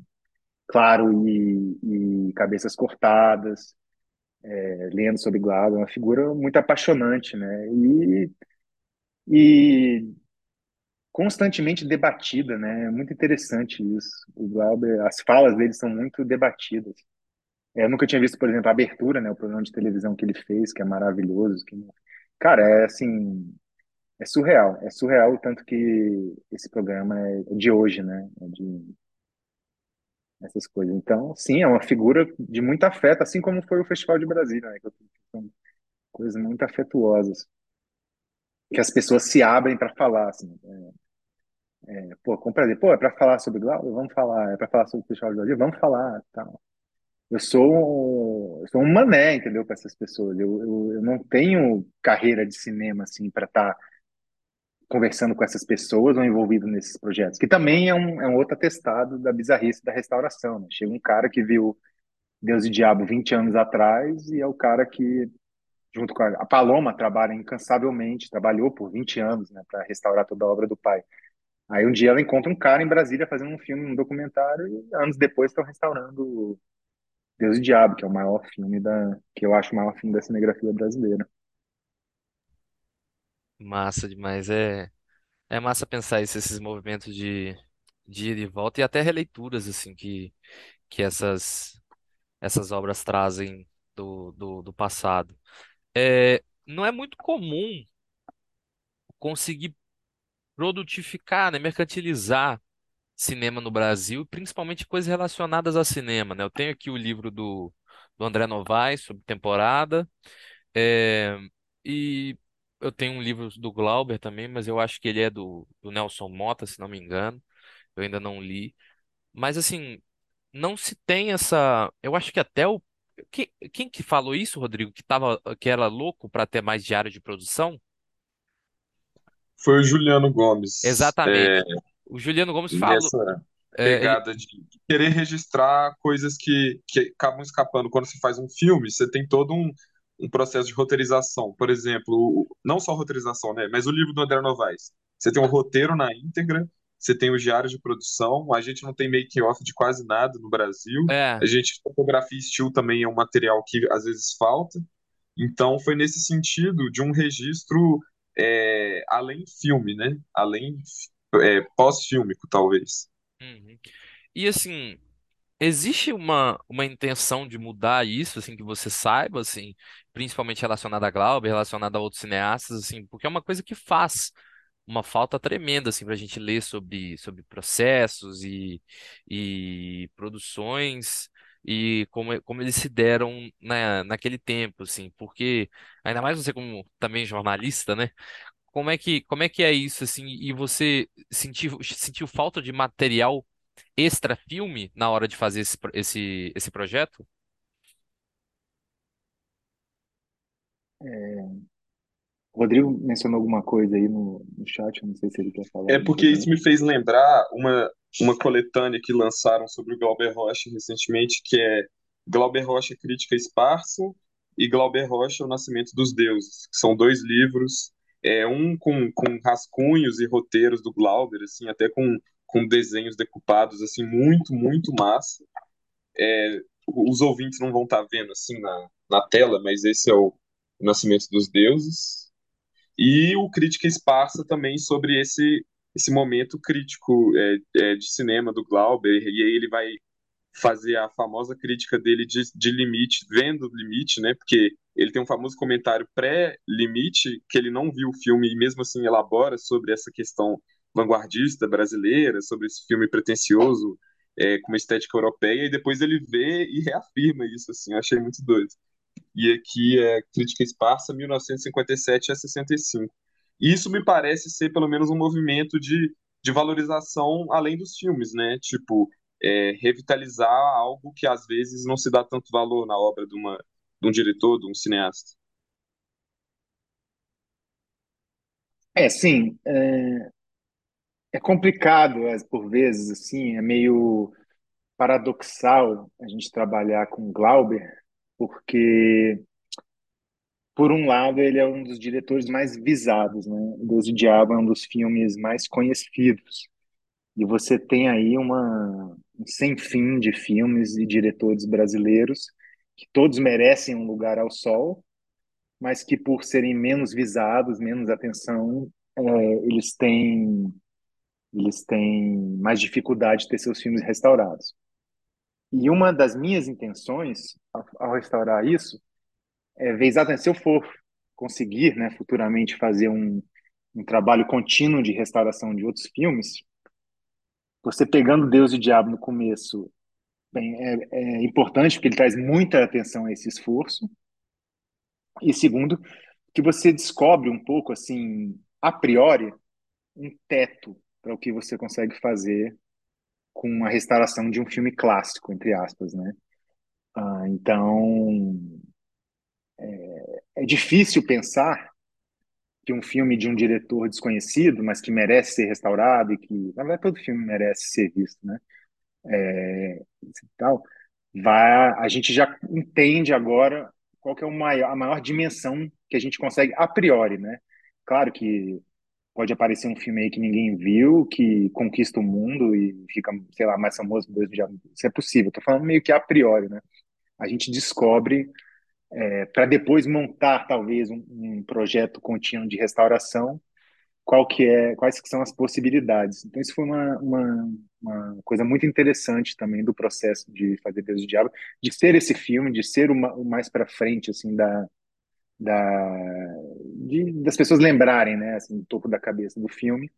Claro, e, e Cabeças Cortadas, é, lendo sobre Glauber, uma figura muito apaixonante, né? E, e constantemente debatida, né? É muito interessante isso. O Glauber, as falas dele são muito debatidas. É, eu nunca tinha visto, por exemplo, a abertura, né? O programa de televisão que ele fez, que é maravilhoso. Que... Cara, é assim, é surreal. É surreal o tanto que esse programa é de hoje, né? É de essas coisas. Então, sim, é uma figura de muito afeto, assim como foi o Festival de Brasília, né? Coisas muito afetuosas. que as pessoas se abrem para falar, assim. É, é, pô, com prazer. Pô, é para falar sobre Glauber? Vamos falar. É para falar sobre o Festival de? Vamos falar, tal. Eu sou, eu sou um mané, entendeu, para essas pessoas. Eu, eu, eu, não tenho carreira de cinema, assim, para estar tá conversando com essas pessoas ou envolvido nesses projetos, que também é um, é um outro atestado da bizarrice da restauração. Né? Chega um cara que viu Deus e Diabo 20 anos atrás e é o cara que, junto com a, a Paloma, trabalha incansavelmente, trabalhou por 20 anos né, para restaurar toda a obra do pai. Aí um dia ela encontra um cara em Brasília fazendo um filme, um documentário, e anos depois estão restaurando Deus e Diabo, que é o maior filme da, que eu acho o maior filme da cinegrafia brasileira. Massa demais. É, é massa pensar isso, esses movimentos de, de ir e volta e até releituras assim que, que essas, essas obras trazem do, do, do passado. É, não é muito comum conseguir produtificar, né, mercantilizar cinema no Brasil, principalmente coisas relacionadas a cinema, né? Eu tenho aqui o livro do, do André Novaes sobre temporada, é, e eu tenho um livro do Glauber também, mas eu acho que ele é do, do Nelson Mota, se não me engano. Eu ainda não li. Mas assim, não se tem essa. Eu acho que até o. Quem, quem que falou isso, Rodrigo? Que tava, que era louco para ter mais diário de produção? Foi o Juliano Gomes. Exatamente. É, o Juliano Gomes falou. Nessa pegada é, de querer registrar coisas que, que acabam escapando. Quando você faz um filme, você tem todo um, um processo de roteirização. Por exemplo, não só roteirização, né? Mas o livro do André Novaes. Você tem um roteiro na íntegra, você tem os diários de produção, a gente não tem make-off de quase nada no Brasil. É. A gente, fotografia e estilo também é um material que às vezes falta. Então, foi nesse sentido de um registro é, além filme, né? Além é, pós-fílmico, talvez. Uhum. E assim, Existe uma, uma intenção de mudar isso, assim, que você saiba, assim, principalmente relacionada a Glauber, relacionada a outros cineastas, assim, porque é uma coisa que faz uma falta tremenda, assim, a gente ler sobre, sobre processos e, e produções e como, como eles se deram na, naquele tempo, assim, porque ainda mais você como também jornalista, né? Como é que, como é que é isso, assim, e você sentiu, sentiu falta de material extra filme na hora de fazer esse, esse, esse projeto? É, o Rodrigo mencionou alguma coisa aí no, no chat, não sei se ele quer falar. É porque isso me fez lembrar uma, uma coletânea que lançaram sobre o Glauber Rocha recentemente, que é Glauber Rocha Crítica Esparsa e Glauber Rocha O Nascimento dos Deuses, que são dois livros, é, um com, com rascunhos e roteiros do Glauber, assim, até com com desenhos decupados, assim, muito, muito massa. É, os ouvintes não vão estar tá vendo, assim, na, na tela, mas esse é o Nascimento dos Deuses. E o Crítica Esparsa também sobre esse, esse momento crítico é, é, de cinema do Glauber, e aí ele vai fazer a famosa crítica dele de, de limite, vendo o limite, né? Porque ele tem um famoso comentário pré-limite, que ele não viu o filme e mesmo assim elabora sobre essa questão vanguardista brasileira, sobre esse filme pretencioso é, com uma estética europeia, e depois ele vê e reafirma isso, assim, eu achei muito doido. E aqui é Crítica Esparsa, 1957 a 65. E isso me parece ser pelo menos um movimento de, de valorização além dos filmes, né? Tipo, é, revitalizar algo que às vezes não se dá tanto valor na obra de, uma, de um diretor, de um cineasta. É, sim. É, é complicado, por vezes, assim, é meio paradoxal a gente trabalhar com Glauber, porque, por um lado, ele é um dos diretores mais visados, né? Deus e Diabo é um dos filmes mais conhecidos. E você tem aí uma, um sem fim de filmes e diretores brasileiros que todos merecem um lugar ao sol, mas que, por serem menos visados, menos atenção, é, eles têm eles têm mais dificuldade de ter seus filmes restaurados. E uma das minhas intenções ao restaurar isso é ver exatamente se eu for conseguir, né, futuramente fazer um, um trabalho contínuo de restauração de outros filmes, você pegando Deus e o Diabo no começo, bem, é, é importante porque ele traz muita atenção a esse esforço. E segundo, que você descobre um pouco, assim, a priori, um teto para o que você consegue fazer com a restauração de um filme clássico, entre aspas, né? Ah, então, é, é difícil pensar que um filme de um diretor desconhecido, mas que merece ser restaurado e que, na verdade, todo filme merece ser visto, né? É, tal, vai, a gente já entende agora qual que é o maior, a maior dimensão que a gente consegue a priori, né? Claro que pode aparecer um filme aí que ninguém viu, que conquista o mundo e fica, sei lá, mais famoso do já Isso é possível. Tô falando meio que a priori, né? A gente descobre é, para depois montar talvez um, um, projeto contínuo de restauração, qual que é, quais que são as possibilidades. Então isso foi uma, uma, uma coisa muito interessante também do processo de fazer Deus do Diabo, de ser esse filme, de ser o, o mais para frente assim da da de, das pessoas lembrarem, né, assim, no topo da cabeça do filme,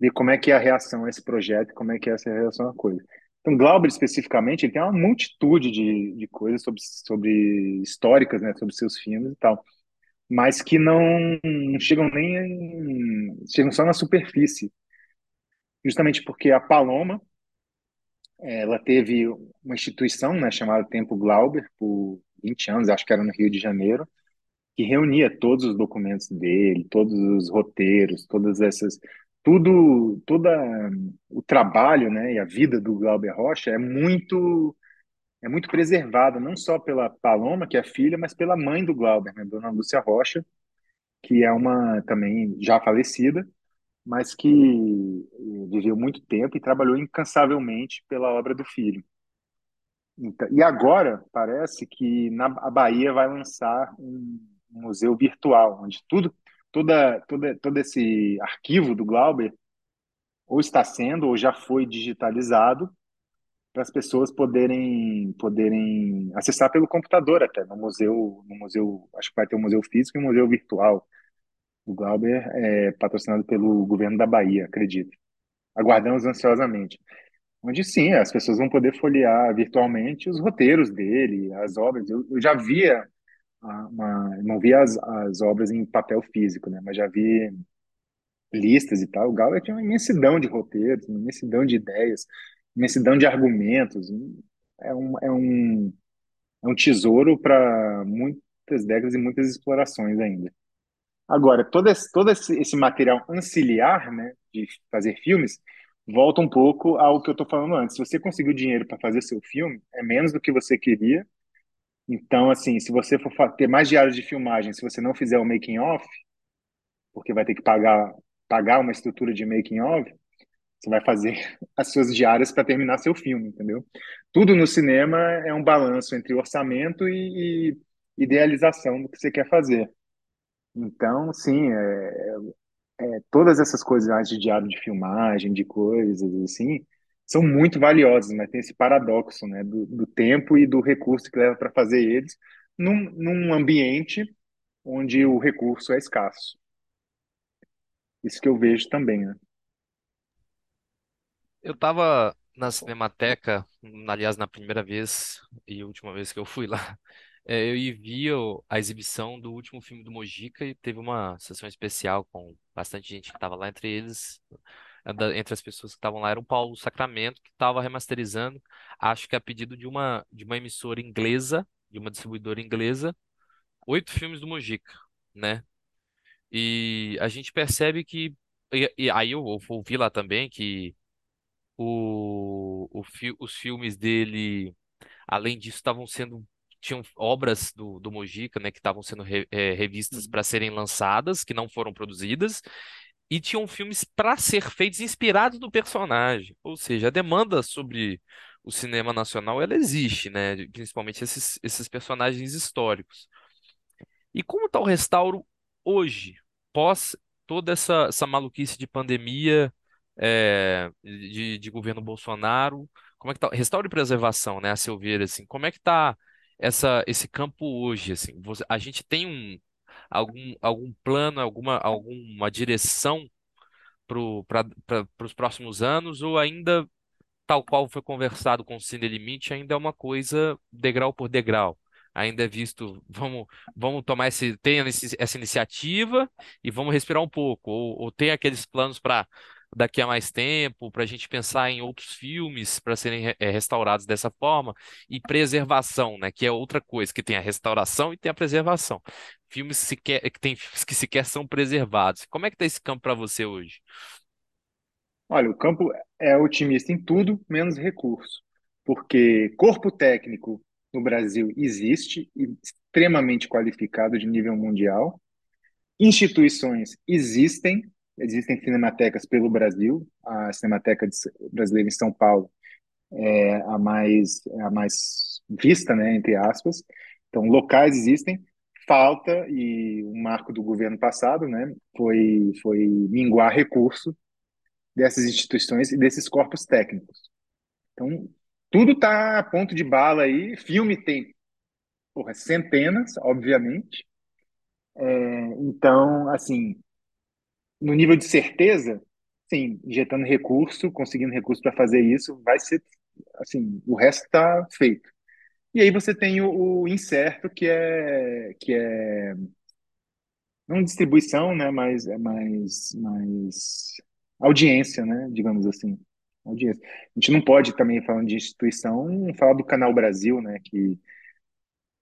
ver como é que é a reação a esse projeto, como é que é essa reação à coisa. Então, Glauber, especificamente, ele tem uma multitude de, de coisas sobre, sobre históricas, né, sobre seus filmes e tal, mas que não, não chegam nem em, chegam só na superfície, justamente porque a Paloma, ela teve uma instituição, né, chamada Tempo Glauber, por 20 anos, acho que era no Rio de Janeiro, que reunia todos os documentos dele, todos os roteiros, todas essas tudo, toda o trabalho, né, e a vida do Glauber Rocha é muito é muito preservada, não só pela Paloma, que é a filha, mas pela mãe do Glauber, né, Dona Lúcia Rocha, que é uma também já falecida, mas que viveu muito tempo e trabalhou incansavelmente pela obra do filho. Então, e agora parece que na, a Bahia vai lançar um museu virtual, onde tudo toda, toda, todo esse arquivo do Glauber ou está sendo ou já foi digitalizado para as pessoas poderem poderem acessar pelo computador até no museu no museu acho que vai ter um museu físico e um museu virtual. O Glauber é patrocinado pelo governo da Bahia acredito. Aguardamos ansiosamente. Onde sim as pessoas vão poder folhear virtualmente os roteiros dele as obras. Eu, eu já via uma, não vi as, as obras em papel físico, né? Mas já vi listas e tal. O Galo tinha uma imensidão de roteiros, uma imensidão de ideias, imensidão de argumentos. É um, é um, é um tesouro para muitas décadas e muitas explorações ainda. Agora, todo esse, todo esse, material anciliar, né, de fazer filmes, volta um pouco ao que eu estou falando antes. Se você conseguiu dinheiro para fazer seu filme, é menos do que você queria, então, assim, se você for ter mais diários de filmagem, se você não fizer o making off, porque vai ter que pagar pagar uma estrutura de making off, você vai fazer <laughs> as suas diárias para terminar seu filme, entendeu? Tudo no cinema é um balanço entre orçamento e, e idealização do que você quer fazer. Então, sim, é, é, todas essas coisas de diário de filmagem, de coisas assim, são muito valiosos, mas tem esse paradoxo né, do, do tempo e do recurso que leva para fazer eles num, num ambiente onde o recurso é escasso. Isso que eu vejo também, né? Eu estava na Cinemateca, aliás, na primeira vez e última vez que eu fui lá, <laughs> é, eu vi a exibição do último filme do Mojica e teve uma sessão especial com bastante gente que estava lá, entre eles entre as pessoas que estavam lá era o Paulo Sacramento, que estava remasterizando, acho que a pedido de uma, de uma emissora inglesa, de uma distribuidora inglesa, oito filmes do Mojica, né? E a gente percebe que. E, e aí eu ouvi lá também que o, o, os filmes dele, além disso, estavam sendo. Tinham obras do, do Mojica, né, que estavam sendo re, é, revistas para serem lançadas, que não foram produzidas, e tinham filmes para ser feitos inspirados no personagem. Ou seja, a demanda sobre o cinema nacional ela existe, né? Principalmente esses, esses personagens históricos. E como está o restauro hoje, pós toda essa, essa maluquice de pandemia, é, de, de governo Bolsonaro? Como é que tá? Restauro e preservação, né? A seu ver, assim, como é que está essa, esse campo hoje, assim? Você, a gente tem um algum, algum plano, alguma, alguma direção para os próximos anos, ou ainda, tal qual foi conversado com o Cine Limite, ainda é uma coisa degrau por degrau? ainda é visto, vamos, vamos tomar esse, tem essa iniciativa e vamos respirar um pouco, ou, ou tem aqueles planos para daqui a mais tempo, para a gente pensar em outros filmes para serem é, restaurados dessa forma, e preservação, né, que é outra coisa, que tem a restauração e tem a preservação. Filmes que, sequer, que tem que sequer são preservados. Como é que está esse campo para você hoje? Olha, o campo é otimista em tudo, menos recurso, porque corpo técnico no Brasil existe, extremamente qualificado de nível mundial, instituições existem, existem cinematecas pelo Brasil, a Cinemateca Brasileira em São Paulo é a mais, é a mais vista, né, entre aspas, então locais existem, falta, e o marco do governo passado né, foi, foi minguar recurso dessas instituições e desses corpos técnicos. Então, tudo está a ponto de bala aí. Filme tem porra, centenas, obviamente. É, então, assim, no nível de certeza, sim, injetando recurso, conseguindo recurso para fazer isso, vai ser assim, o resto está feito. E aí você tem o, o, incerto que é que é não distribuição, né, mas é mais mais audiência, né, digamos assim. Audiência. A gente não pode também, falando de instituição, falar do Canal Brasil, né, que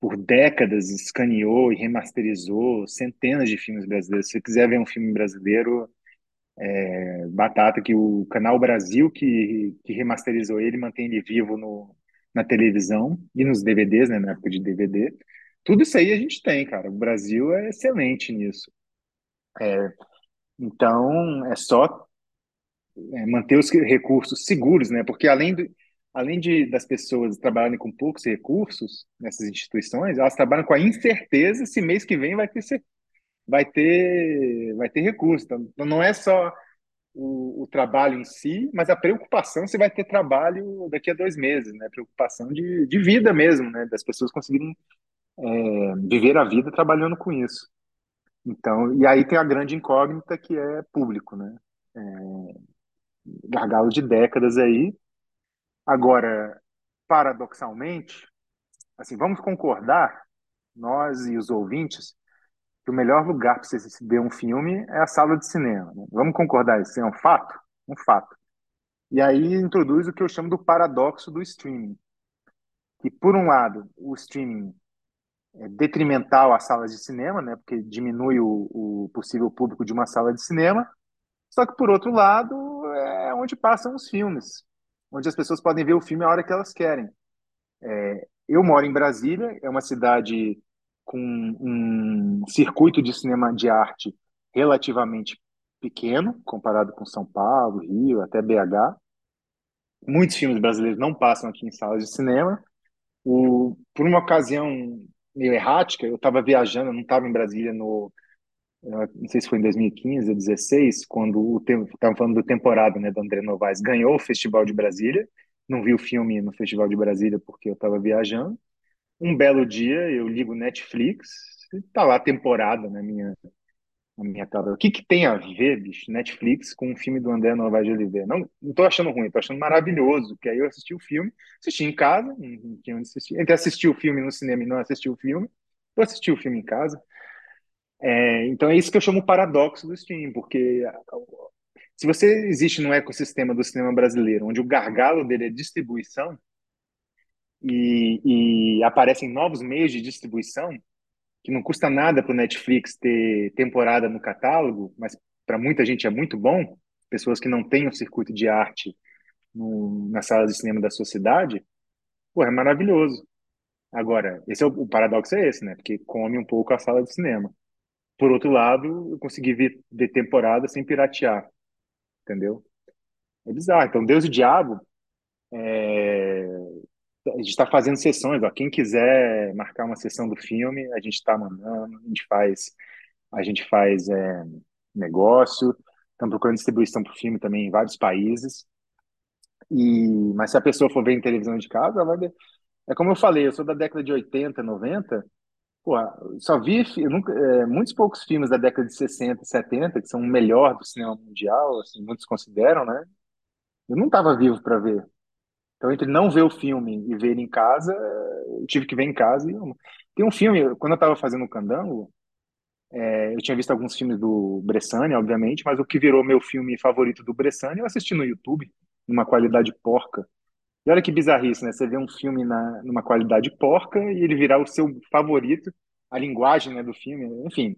por décadas escaneou e remasterizou centenas de filmes brasileiros. Se você quiser ver um filme brasileiro, é, batata que o Canal Brasil que, que remasterizou ele, mantém ele vivo no, na televisão e nos DVDs, né, na época de DVD. Tudo isso aí a gente tem, cara. O Brasil é excelente nisso. É, então, é só é, manter os recursos seguros, né? Porque além, do, além de, das pessoas trabalharem com poucos recursos nessas instituições, elas trabalham com a incerteza se mês que vem vai ter vai ter vai ter recurso. Então, não é só o, o, trabalho em si, mas a preocupação se vai ter trabalho daqui a dois meses, né? Preocupação de, de vida mesmo, né? Das pessoas conseguirem é, viver a vida trabalhando com isso. Então, e aí tem a grande incógnita que é público, né? É, gargalo de décadas aí. Agora, paradoxalmente, assim, vamos concordar, nós e os ouvintes, que o melhor lugar para você ver um filme é a sala de cinema. Né? Vamos concordar isso? É um fato? Um fato. E aí introduz o que eu chamo do paradoxo do streaming. Que, por um lado, o streaming é detrimental às salas de cinema, né? porque diminui o, o possível público de uma sala de cinema, só que, por outro lado, é onde passam os filmes, onde as pessoas podem ver o filme a hora que elas querem. É, eu moro em Brasília, é uma cidade com um circuito de cinema de arte relativamente pequeno, comparado com São Paulo, Rio, até BH. Muitos filmes brasileiros não passam aqui em salas de cinema. O, por uma ocasião meio errática, eu estava viajando, eu não estava em Brasília no não sei se foi em 2015 ou 2016, quando o estava falando do temporada, né, do André Novaes, ganhou o Festival de Brasília. Não vi o filme no Festival de Brasília porque eu estava viajando. Um belo dia eu ligo Netflix, tá lá a temporada na minha na minha tela. O que que tem a ver, bicho, Netflix com o filme do André Novaes de Oliveira? Não, não tô achando ruim, tô achando maravilhoso, que aí eu assisti o filme, assisti em casa, não tinha onde assistir. Entre assistir o filme no cinema e não assistir o filme, eu assisti o filme em casa. É, então é isso que eu chamo o paradoxo do streaming, porque se você existe no ecossistema do cinema brasileiro, onde o gargalo dele é distribuição, e, e aparecem novos meios de distribuição, que não custa nada para o Netflix ter temporada no catálogo, mas para muita gente é muito bom, pessoas que não têm um circuito de arte no, na sala de cinema da sua cidade, pô, é maravilhoso. Agora, esse é o, o paradoxo é esse, né? Porque come um pouco a sala de cinema. Por outro lado, eu consegui ver, ver temporada sem piratear, entendeu? É bizarro. Então, Deus e o Diabo, é... a gente está fazendo sessões. Ó. Quem quiser marcar uma sessão do filme, a gente está mandando, a gente faz, a gente faz é, negócio. Estamos procurando distribuição para o filme também em vários países. E, mas se a pessoa for ver em televisão de casa, vai ver. É como eu falei, eu sou da década de 80, 90, Pô, só vi nunca, é, muitos poucos filmes da década de 60 e 70 que são o melhor do cinema mundial, assim, muitos consideram, né? Eu não estava vivo para ver. Então, entre não ver o filme e ver ele em casa, eu tive que ver em casa. E Tem um filme, quando eu estava fazendo o Candango, é, eu tinha visto alguns filmes do Bressani, obviamente, mas o que virou meu filme favorito do Bressani eu assisti no YouTube, numa qualidade porca. E olha que bizarrice, né? Você vê um filme na, numa qualidade porca e ele virar o seu favorito, a linguagem, né, do filme, enfim,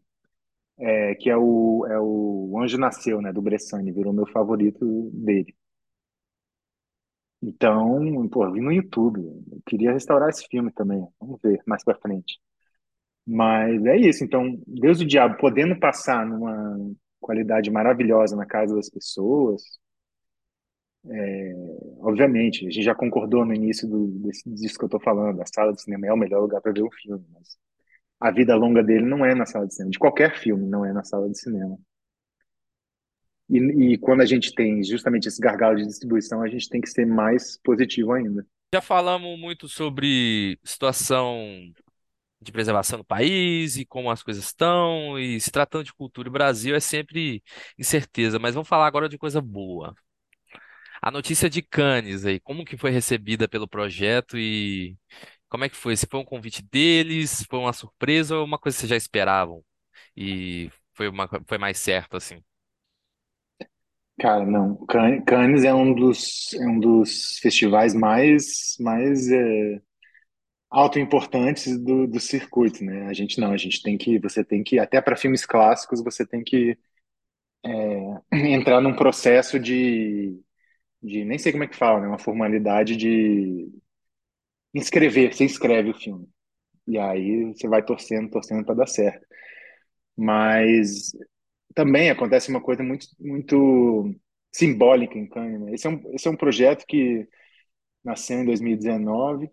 é, que é o, é o Anjo Nasceu, né, do Bressani, virou meu favorito dele. Então, pô, vi no YouTube. Eu queria restaurar esse filme também. Vamos ver mais pra frente. Mas é isso. Então, Deus e o Diabo podendo passar numa qualidade maravilhosa na casa das pessoas, é, obviamente, a gente já concordou no início do, desse, disso que eu estou falando. A sala de cinema é o melhor lugar para ver o filme, mas a vida longa dele não é na sala de cinema. De qualquer filme, não é na sala de cinema. E, e quando a gente tem justamente esse gargalo de distribuição, a gente tem que ser mais positivo ainda. Já falamos muito sobre situação de preservação no país e como as coisas estão, e se tratando de cultura, o Brasil é sempre incerteza, mas vamos falar agora de coisa boa. A notícia de Cannes aí, como que foi recebida pelo projeto e como é que foi? Se foi um convite deles, foi uma surpresa ou uma coisa que vocês já esperavam e foi uma, foi mais certo assim? Cara, não. Cannes Cannes é um dos, é um dos festivais mais, mais é, autoimportantes do, do circuito, né? A gente não, a gente tem que, você tem que, até para filmes clássicos, você tem que é, <clears throat> entrar num processo de, de, nem sei como é que fala, né? Uma formalidade de inscrever, você inscreve o filme. E aí você vai torcendo, torcendo para dar certo. Mas também acontece uma coisa muito, muito simbólica em Cannes. Né? Esse, é um, esse é um projeto que nasceu em 2019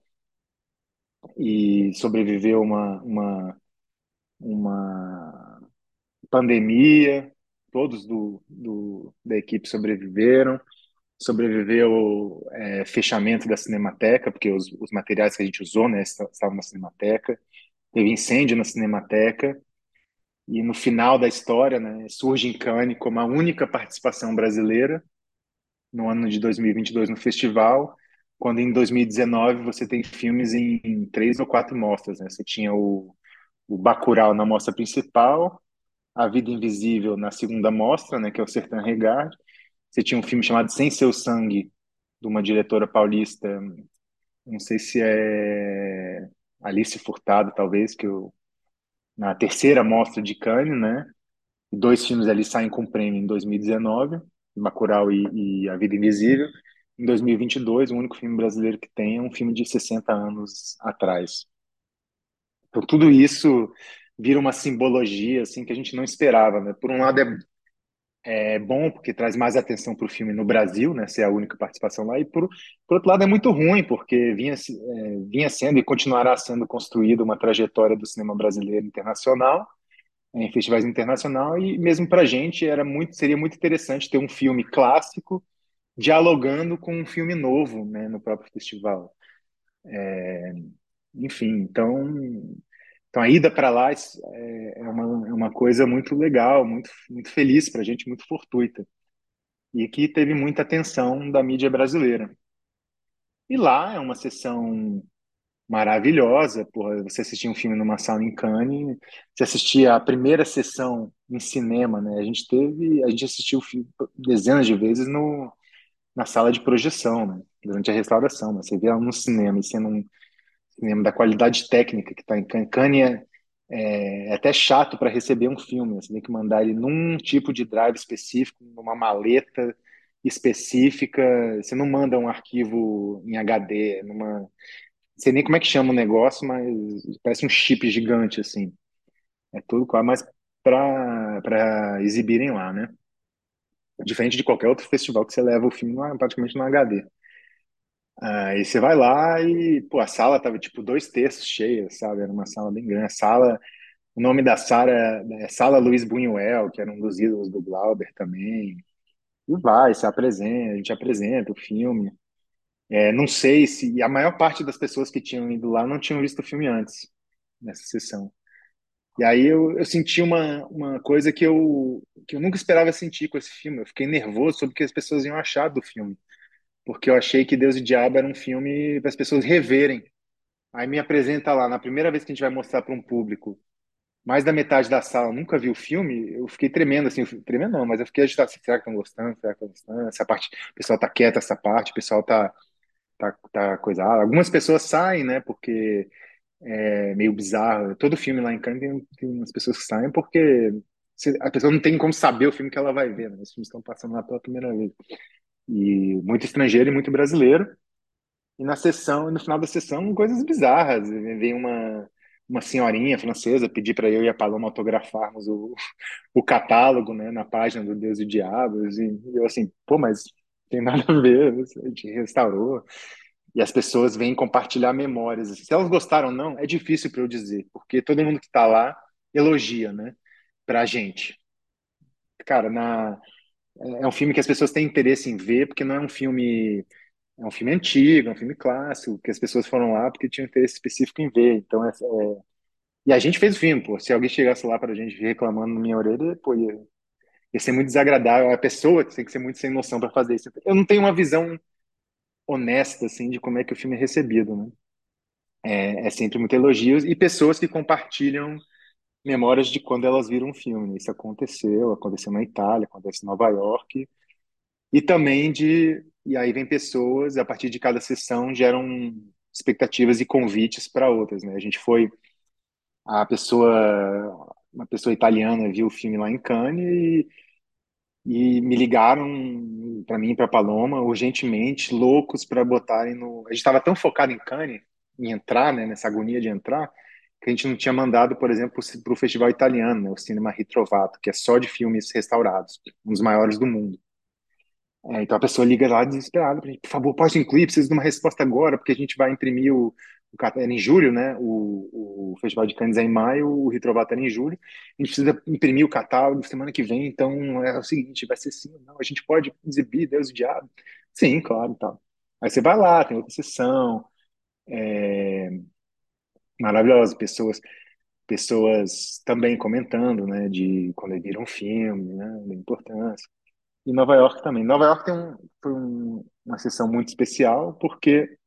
e sobreviveu uma, uma, uma pandemia. Todos do, do, da equipe sobreviveram. Sobreviveu é, fechamento da Cinemateca, porque os, os materiais que a gente usou né, estavam na Cinemateca. Teve incêndio na Cinemateca e no final da história, né, surge em Cannes como a única participação brasileira no ano de 2022 no festival, quando em 2019 você tem filmes em, em três ou quatro mostras. Né? Você tinha o, o Bacurau na mostra principal, A Vida Invisível na segunda mostra, né, que é o Sertão Regard. Você tinha um filme chamado Sem Seu Sangue, de uma diretora paulista, não sei se é Alice Furtado, talvez, que eu na terceira mostra de Cannes, né? Dois filmes ali saem com prêmio em 2019, Bacurau e, e A Vida Invisível. Em 2022, o único filme brasileiro que tem é um filme de 60 anos atrás. Então tudo isso vira uma simbologia assim que a gente não esperava, né? Por um lado é é bom porque traz mais atenção para o filme no Brasil, né, ser a única participação lá, e por, por outro lado é muito ruim, porque vinha, é, vinha sendo e continuará sendo construída uma trajetória do cinema brasileiro internacional, em festivais internacional, e mesmo para a gente era muito, seria muito interessante ter um filme clássico dialogando com um filme novo né, no próprio festival. É, enfim, então então a ida para lá é, é uma, é uma coisa muito legal, muito, muito feliz para a gente, muito fortuita. E que teve muita atenção da mídia brasileira. E lá é uma sessão maravilhosa, porra, você assistia um filme numa sala em Cannes, você assistia a primeira sessão em cinema, né? A gente teve, a gente assistiu dezenas de vezes no, na sala de projeção, né? Durante a restauração, mas você vê ela no cinema e sendo um, da qualidade técnica que está em Cannes. É, é, até chato para receber um filme. Você tem que mandar ele num tipo de drive específico, numa maleta específica. Você não manda um arquivo em HD, numa. Não sei nem como é que chama o negócio, mas parece um chip gigante assim. É tudo quase mais para exibirem lá, né? Diferente de qualquer outro festival que você leva o filme praticamente no HD. Aí você vai lá e, pô, a sala tava tipo dois terços cheia, sabe? Era uma sala bem grande. A sala, o nome da sala é Sala Luiz Buñuel, que era um dos ídolos do Glauber também. E vai, se apresenta, a gente apresenta o filme. É, não sei se. A maior parte das pessoas que tinham ido lá não tinham visto o filme antes, nessa sessão. E aí eu, eu senti uma, uma coisa que eu, que eu nunca esperava sentir com esse filme. Eu fiquei nervoso sobre o que as pessoas iam achar do filme porque eu achei que Deus e Diabo era um filme para as pessoas reverem Aí me apresenta lá, na primeira vez que a gente vai mostrar para um público, mais da metade da sala nunca viu o filme, eu fiquei tremendo, assim, tremendo não, mas eu fiquei agitado, assim, será que estão gostando? Será que estão gostando? Essa parte, o pessoal tá quieto, essa parte, o pessoal tá, tá, tá coisado. Algumas pessoas saem, né, porque é meio bizarro. Todo filme lá em Cannes tem, tem umas pessoas que saem porque a pessoa não tem como saber o filme que ela vai ver, né? Os filmes estão passando lá pela primeira vez. E muito estrangeiro e muito brasileiro. E na sessão, no final da sessão, coisas bizarras. Vem uma, uma senhorinha francesa pedir para eu e a Paloma autografarmos o, <laughs> o catálogo, né, na página do Deus e Diabos. E eu assim, pô, mas tem nada a ver, a gente restaurou. E as pessoas vêm compartilhar memórias. Se elas gostaram ou não, é difícil para eu dizer, porque todo mundo que está lá elogia, né, para a gente. Cara, na, é um filme que as pessoas têm interesse em ver, porque não é um filme é um filme antigo, é um filme clássico, que as pessoas foram lá porque tinham interesse específico em ver. Então, é, é... e a gente fez o filme, pô. Se alguém chegasse lá para a gente reclamando na minha orelha, pô, ia, ia ser muito desagradável. A pessoa tem que ser muito sem noção para fazer isso. Eu não tenho uma visão honesta, assim, de como é que o filme é recebido, né? É, é sempre muito elogios e pessoas que compartilham memórias de quando elas viram um filme. Isso aconteceu, aconteceu na Itália, aconteceu em Nova York. E também de e aí vem pessoas, a partir de cada sessão geram expectativas e convites para outras, né? A gente foi a pessoa, uma pessoa italiana viu o filme lá em Cannes e, e me ligaram para mim, para Paloma, urgentemente, loucos para botarem no. A gente estava tão focado em Cannes, em entrar, né, nessa agonia de entrar, que a gente não tinha mandado, por exemplo, para o festival italiano, né, o Cinema Ritrovato, que é só de filmes restaurados, um dos maiores do mundo. É, então a pessoa liga lá desesperada para gente, por favor, pode incluir, preciso de uma resposta agora, porque a gente vai imprimir o, o era em julho, né? O, o Festival de Cannes é em maio, o Retrovato era em julho. A gente precisa imprimir o catálogo semana que vem, então é o seguinte, vai ser sim, não, a gente pode exibir Deus e Diabo? Sim, claro, tal. Aí você vai lá, tem outra sessão, é... maravilhoso, pessoas pessoas também comentando, né, de quando viram um filme, né, da importância. E Nova York também. Nova York tem um, foi um, uma sessão muito especial porque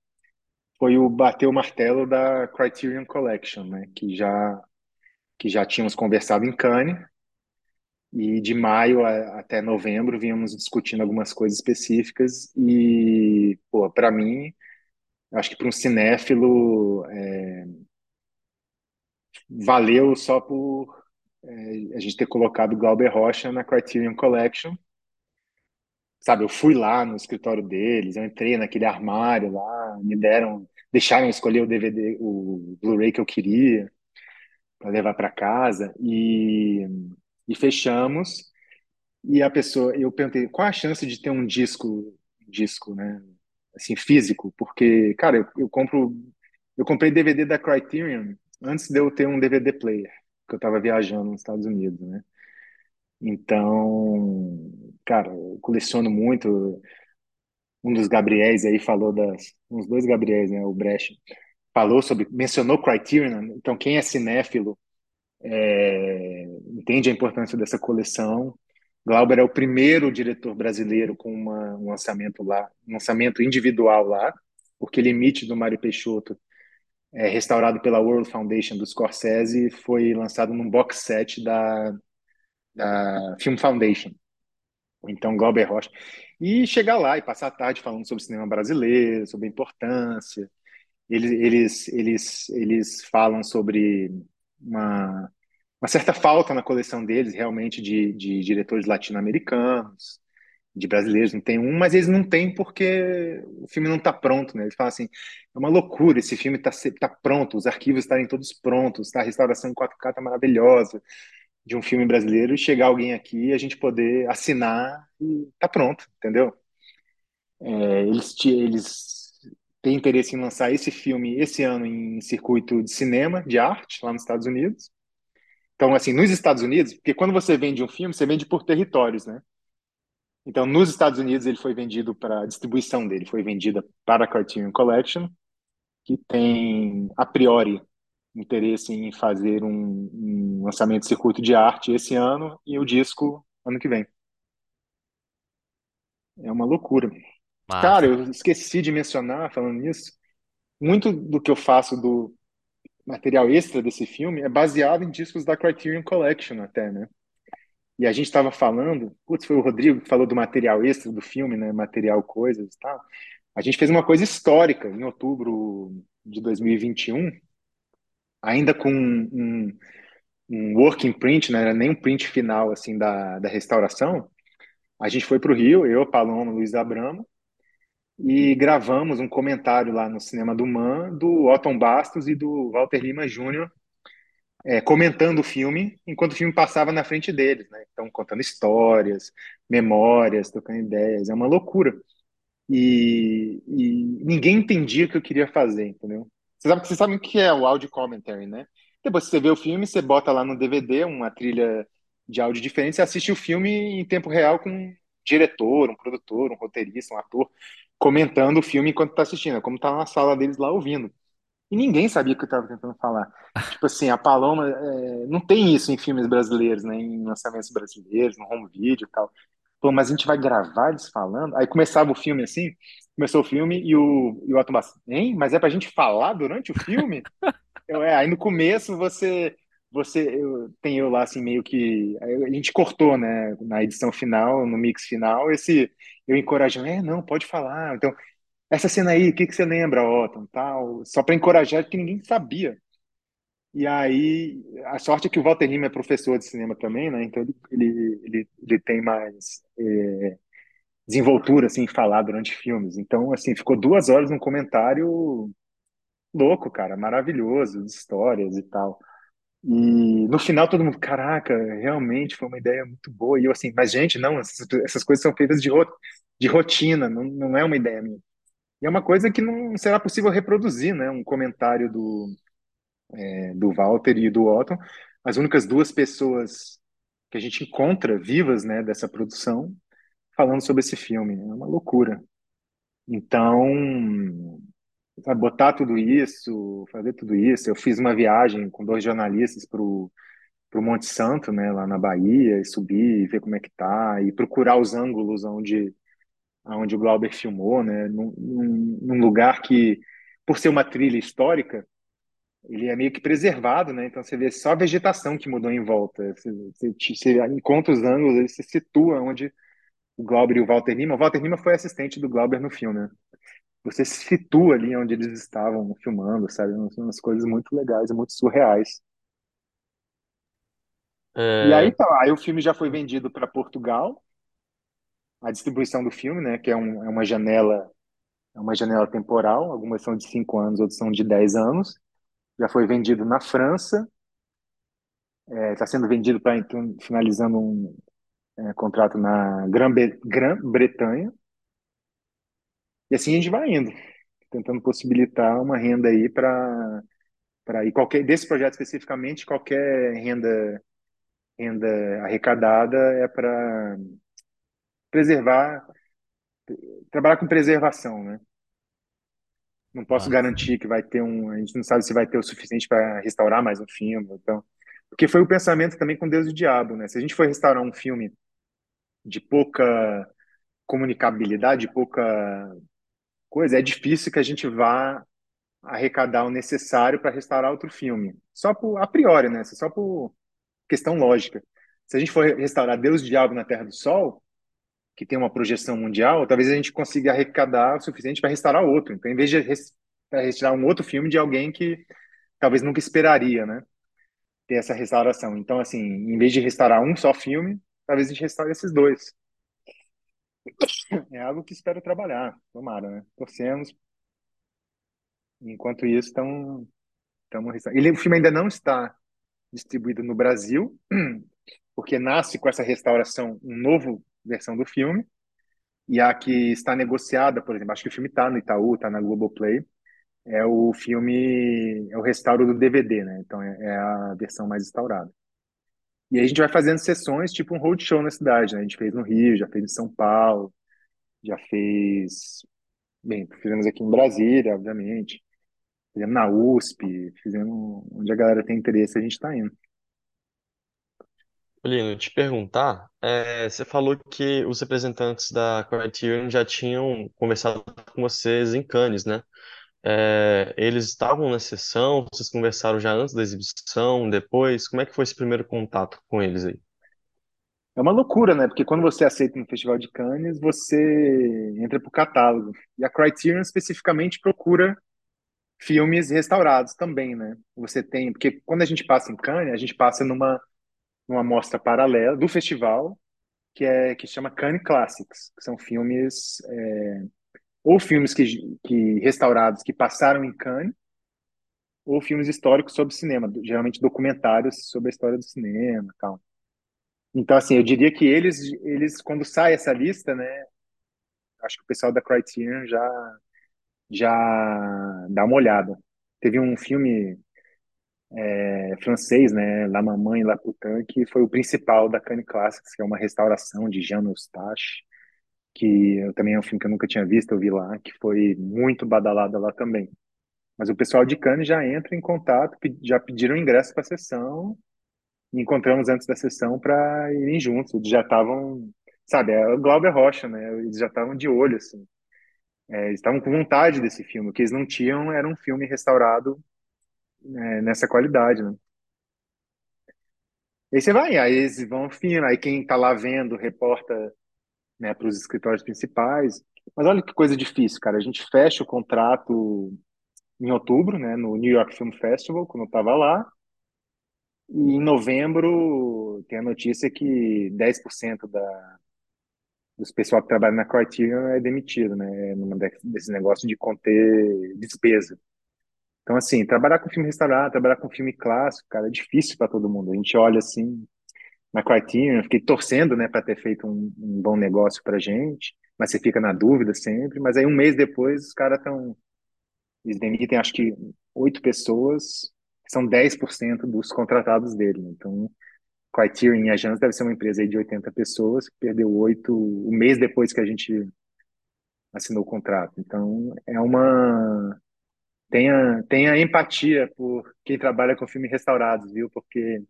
foi o bater o martelo da Criterion Collection, né? Que já que já tínhamos conversado em Cannes e de maio a, até novembro vínhamos discutindo algumas coisas específicas e pô, para mim, acho que para um cinéfilo é, valeu só por é, a gente ter colocado Glauber Rocha na Criterion Collection sabe, eu fui lá no escritório deles, eu entrei naquele armário lá, me deram, deixaram escolher o DVD, o Blu-ray que eu queria para levar para casa e, e fechamos. E a pessoa, eu perguntei, qual a chance de ter um disco, disco, né, assim, físico? Porque, cara, eu, eu compro, eu comprei DVD da Criterion antes de eu ter um DVD player, que eu estava viajando nos Estados Unidos, né? Então, cara, eu coleciono muito. Um dos Gabriéis aí falou das. Uns dois Gabriéis, né? O Brecht falou sobre. Mencionou Criterion. Então, quem é cinéfilo é, entende a importância dessa coleção. Glauber é o primeiro diretor brasileiro com uma, um lançamento lá, um lançamento individual lá, porque Limite do Mário Peixoto é restaurado pela World Foundation do Scorsese foi lançado num box set da da Film Foundation, então Glauber Rocha, e chegar lá e passar a tarde falando sobre cinema brasileiro, sobre a importância. Eles, eles, eles, eles falam sobre uma, uma certa falta na coleção deles, realmente, de, de diretores latino-americanos, de brasileiros, não tem um, mas eles não têm porque o filme não está pronto, né? Eles falam assim, é uma loucura, esse filme está tá pronto, os arquivos estarem todos prontos, tá? a restauração em 4K está maravilhosa, de um filme brasileiro chegar alguém aqui e a gente poder assinar e tá pronto, entendeu? É, eles, eles têm interesse em lançar esse filme esse ano em circuito de cinema, de arte, lá nos Estados Unidos. Então, assim, nos Estados Unidos, porque quando você vende um filme, você vende por territórios, né? Então, nos Estados Unidos, ele foi vendido para a distribuição dele, foi vendida para a Criterion Collection, que tem, a priori, interesse em fazer um, um, lançamento de circuito de arte esse ano e o disco ano que vem. É uma loucura. Massa. Cara, eu esqueci de mencionar, falando nisso, muito do que eu faço do material extra desse filme é baseado em discos da Criterion Collection até, né? E a gente estava falando, putz, foi o Rodrigo que falou do material extra do filme, né? Material coisas e tal. A gente fez uma coisa histórica em outubro de 2021, ainda com um, um working print, não era nem um print final assim da, da restauração. A gente foi para o Rio, eu, Paloma, Luiz Abramo, e gravamos um comentário lá no Cinema do Man do Otton Bastos e do Walter Lima Jr. É, comentando o filme enquanto o filme passava na frente deles, né? Então, contando histórias, memórias, trocando ideias. É uma loucura. E, e ninguém entendia o que eu queria fazer, entendeu? Você sabe, você sabe o que é o audio commentary, né? Depois você vê o filme, você bota lá no DVD uma trilha de áudio diferente, você assiste o filme em tempo real com um diretor, um produtor, um roteirista, um ator, comentando o filme enquanto está assistindo, é como tá na sala deles lá ouvindo. E ninguém sabia o que eu estava tentando falar. tipo assim, a Paloma, é, não tem isso em filmes brasileiros, né, em lançamentos brasileiros, no home video e tal. Pô, mas a gente vai gravar eles falando? Aí começava o filme assim, começou o filme e o, e o Atom hein? Mas é pra gente falar durante o filme? <laughs> eu, é, aí no começo você, você eu, tem eu lá assim meio que, a gente cortou, né, na edição final, no mix final, esse, eu encorajando, é, não, pode falar. Então, essa cena aí, o que, que você lembra, Otton, tal? Só para encorajar, porque ninguém sabia. E aí, a sorte é que o Walter Lima é professor de cinema também, né? Então ele, ele, ele, ele tem mais é, desenvoltura, assim, em falar durante filmes. Então, assim, ficou duas horas num comentário louco, cara, maravilhoso, de histórias e tal. E no final todo mundo, caraca, realmente foi uma ideia muito boa. E eu assim, mas gente, não, essas, essas coisas são feitas de, de rotina, não, não é uma ideia minha. E é uma coisa que não será possível reproduzir, né? Um comentário do, é, do Walter e do Otton, as únicas duas pessoas que a gente encontra vivas, né, dessa produção, falando sobre esse filme. É uma loucura. Então, botar tudo isso, fazer tudo isso. Eu fiz uma viagem com dois jornalistas para o Monte Santo, né, lá na Bahia, e subir e ver como é que tá, e procurar os ângulos onde, onde o Glauber filmou, né, num, num lugar que, por ser uma trilha histórica, ele é meio que preservado, né? Então você vê só a vegetação que mudou em volta. Você, você, você encontra os ângulos, ele se situa onde o Glauber e o Walter Lima. O Walter Lima foi assistente do Glauber no filme, né? Você se situa ali onde eles estavam filmando, sabe? São umas coisas muito legais muito surreais. É... E aí, tá, aí o filme já foi vendido para Portugal. A distribuição do filme, né? Que é, um, é uma janela, é uma janela temporal. Algumas são de 5 anos, outras são de 10 anos já foi vendido na França, está é, sendo vendido para então, finalizando um é, contrato na Grã-Bretanha. E assim a gente vai indo, tentando possibilitar uma renda aí para para e qualquer desse projeto especificamente qualquer renda renda arrecadada é para preservar trabalhar com preservação, né? Não posso ah. garantir que vai ter um. A gente não sabe se vai ter o suficiente para restaurar mais um filme. Então, porque foi o pensamento também com Deus e o Diabo, né? Se a gente for restaurar um filme de pouca comunicabilidade, pouca coisa, é difícil que a gente vá arrecadar o necessário para restaurar outro filme. Só por a priori, né? Só por questão lógica. Se a gente for restaurar Deus e o Diabo na Terra do Sol, que tem uma projeção mundial, talvez a gente consiga arrecadar o suficiente para restaurar outro. Então, em vez de restaurar um outro filme de alguém que talvez nunca esperaria, né? Ter essa restauração. Então, assim, em vez de restaurar um só filme, talvez a gente restaure esses dois. É algo que espero trabalhar, tomara, né? Torcemos. Enquanto isso, estamos Ele, o filme ainda não está distribuído no Brasil, porque nasce com essa restauração um novo versão do filme. E a que está negociada, por exemplo, acho que o filme está no Itaú, está na Globoplay, é o filme, é o restauro do DVD, né? Então é, é a versão mais restaurada. E aí a gente vai fazendo sessões, tipo um roadshow na cidade, né? A gente fez no Rio, já fez em São Paulo, já fez. Bem, fizemos aqui em Brasília, obviamente. Fizemos na USP, fizemos onde a galera tem interesse, a gente está indo. Lino, te perguntar, é, você falou que os representantes da Criterion já tinham conversado com vocês em Cannes, né? É, eles estavam na sessão? Vocês conversaram já antes da exibição, depois? Como é que foi esse primeiro contato com eles aí? É uma loucura, né? Porque quando você aceita no Festival de Cannes, você entra pro catálogo. E a Criterion especificamente procura filmes restaurados também, né? Você tem, porque quando a gente passa em Cannes, a gente passa numa numa mostra paralela do festival, que é que chama Cannes Classics, que são filmes é, ou filmes que, que restaurados que passaram em Cannes, ou filmes históricos sobre cinema, geralmente documentários sobre a história do cinema, tal. Então, assim, eu diria que eles, eles quando sai essa lista, né, acho que o pessoal da Criterion já já dá uma olhada. Teve um filme é, francês, né, La Maman et La Putain, que foi o principal da Cannes Classics, que é uma restauração de Jean Eustache, que eu, também é um filme que eu nunca tinha visto, eu vi lá, que foi muito badalada lá também. Mas o pessoal de Cannes já entra em contato, já pediram ingresso para a sessão, e encontramos antes da sessão para irem juntos. Eles já estavam, sabe, é o Glauber Rocha, né? Eles já estavam de olho, assim. É, eles estavam com vontade desse filme. O que eles não tinham era um filme restaurado é, nessa qualidade, né? E aí você vai, aí eles vão fino, aí quem está lá vendo reporta né, para os escritórios principais. Mas olha que coisa difícil, cara. A gente fecha o contrato em outubro, né, no New York Film Festival, quando eu estava lá. E em novembro tem a notícia que 10% da, dos pessoal que trabalha na Criterion é demitido, né? Desse negócio de conter despesa. Então, assim, trabalhar com filme restaurado, trabalhar com filme clássico, cara, é difícil para todo mundo. A gente olha assim na Criterion, eu fiquei torcendo, né, para ter feito um, um bom negócio para gente, mas você fica na dúvida sempre. Mas aí um mês depois os caras estão eles demitem, acho que oito pessoas, são 10% dos contratados dele. Né? Então, Criterion Agence deve ser uma empresa de 80 pessoas, que perdeu oito um mês depois que a gente assinou o contrato. Então, é uma tenha, tenha empatia por quem trabalha com filmes restaurados, viu? Porque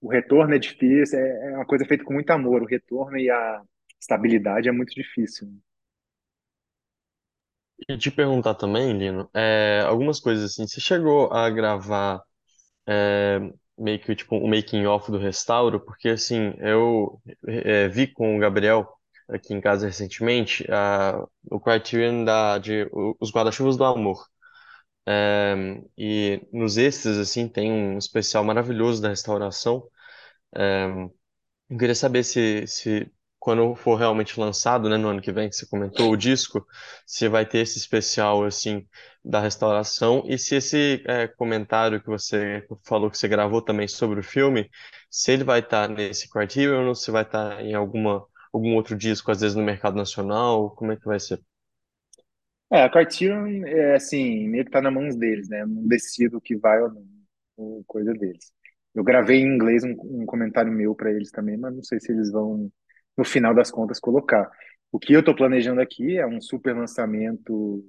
o retorno é difícil, é, é uma coisa feita com muito amor. O retorno e a estabilidade é muito difícil. E te perguntar também, Lino, é, algumas coisas assim, você chegou a gravar é, meio que tipo um making off do restauro? Porque assim, eu é, vi com o Gabriel aqui em casa recentemente o Criterion da, de Os Guarda-Chuvas do Amor. E nos extras, assim, tem um especial maravilhoso da restauração. É, eu queria saber se, se quando for realmente lançado, né, no ano que vem, que você comentou o disco, se vai ter esse especial, assim, da restauração e se esse é, comentário que você falou que você gravou também sobre o filme, se ele vai estar nesse Criterion ou se vai estar em alguma, algum outro disco, às vezes no mercado nacional, como é que vai ser? É, a Criterion, é, assim, meio que tá nas mãos deles, né? Eu não decido o que vai ou não, ou coisa deles. Eu gravei em inglês um, um comentário meu para eles também, mas não sei se eles vão, no final das contas, colocar. O que eu estou planejando aqui é um super lançamento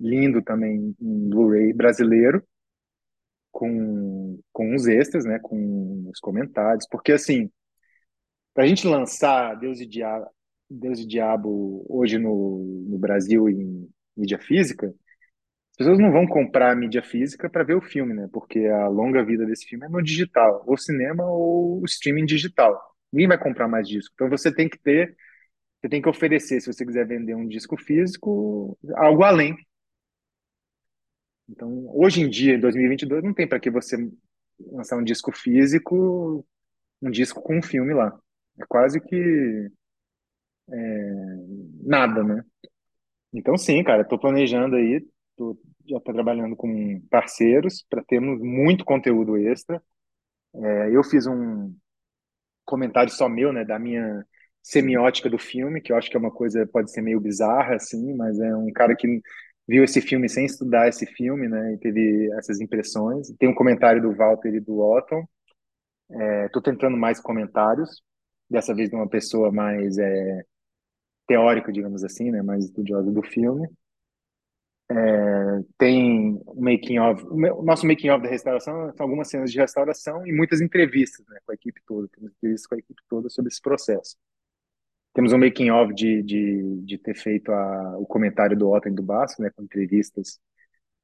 lindo também em Blu-ray brasileiro, com, com os extras, né? Com os comentários, porque assim, para a gente lançar Deus e Diabo, Deus e Diabo hoje no, no Brasil em mídia física, as pessoas não vão comprar a mídia física para ver o filme, né? Porque a longa vida desse filme é no digital, ou cinema ou streaming digital. Ninguém vai comprar mais disco. Então você tem que ter, você tem que oferecer, se você quiser vender um disco físico, algo além. Então, hoje em dia, em 2022, não tem para que você lançar um disco físico, um disco com um filme lá. É quase que é, nada, né? Então, sim, cara, estou planejando aí, tô, já estou trabalhando com parceiros para termos muito conteúdo extra. É, eu fiz um comentário só meu, né, da minha semiótica do filme, que eu acho que é uma coisa pode ser meio bizarra, assim, mas é um cara que viu esse filme sem estudar esse filme, né, e teve essas impressões. Tem um comentário do Walter e do Otton. Estou é, tentando mais comentários, dessa vez de uma pessoa mais é, teórico, digamos assim, né, mais estudioso do filme. É, tem o making of, o nosso making of da restauração são algumas cenas de restauração e muitas entrevistas, né, com a equipe toda, temos entrevistas com a equipe toda sobre esse processo. Temos um making of de, de, de ter feito a, o comentário do Otto e do Basco, né, com entrevistas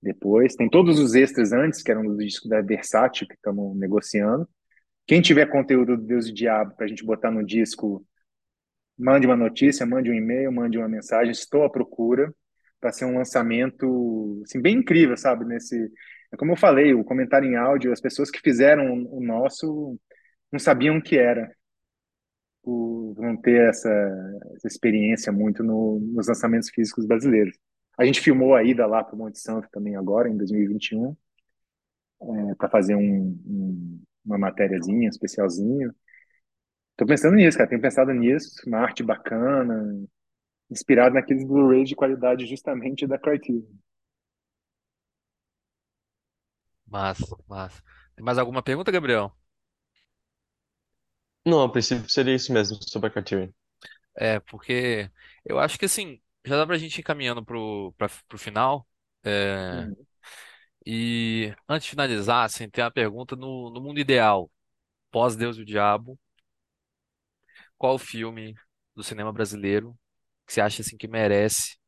depois. Tem todos os extras antes, que eram do disco da Versátil, que estamos negociando. Quem tiver conteúdo do Deus e Diabo para a gente botar no disco, mande uma notícia, mande um e-mail, mande uma mensagem. Estou à procura para ser um lançamento assim, bem incrível, sabe? Nesse, é como eu falei, o comentário em áudio, as pessoas que fizeram o nosso não sabiam o que era, não ter essa, essa experiência muito no, nos lançamentos físicos brasileiros. A gente filmou a ida lá para o Monte Santo também agora, em 2021, é, para fazer um, um, uma matériazinha, um especialzinho. Tô pensando nisso, cara. Tenho pensado nisso, uma arte bacana, inspirado naqueles Blu-rays de qualidade justamente da Criterion. Massa, massa. Tem mais alguma pergunta, Gabriel? Não, a princípio seria isso mesmo, sobre a Criterion. É, porque eu acho que assim, já dá pra gente ir caminhando pro, pra, pro final. É, Uhum. e antes de finalizar, assim, tem uma pergunta no, no mundo ideal, pós-Deus e o Diabo, qual filme do cinema brasileiro que você acha assim que merece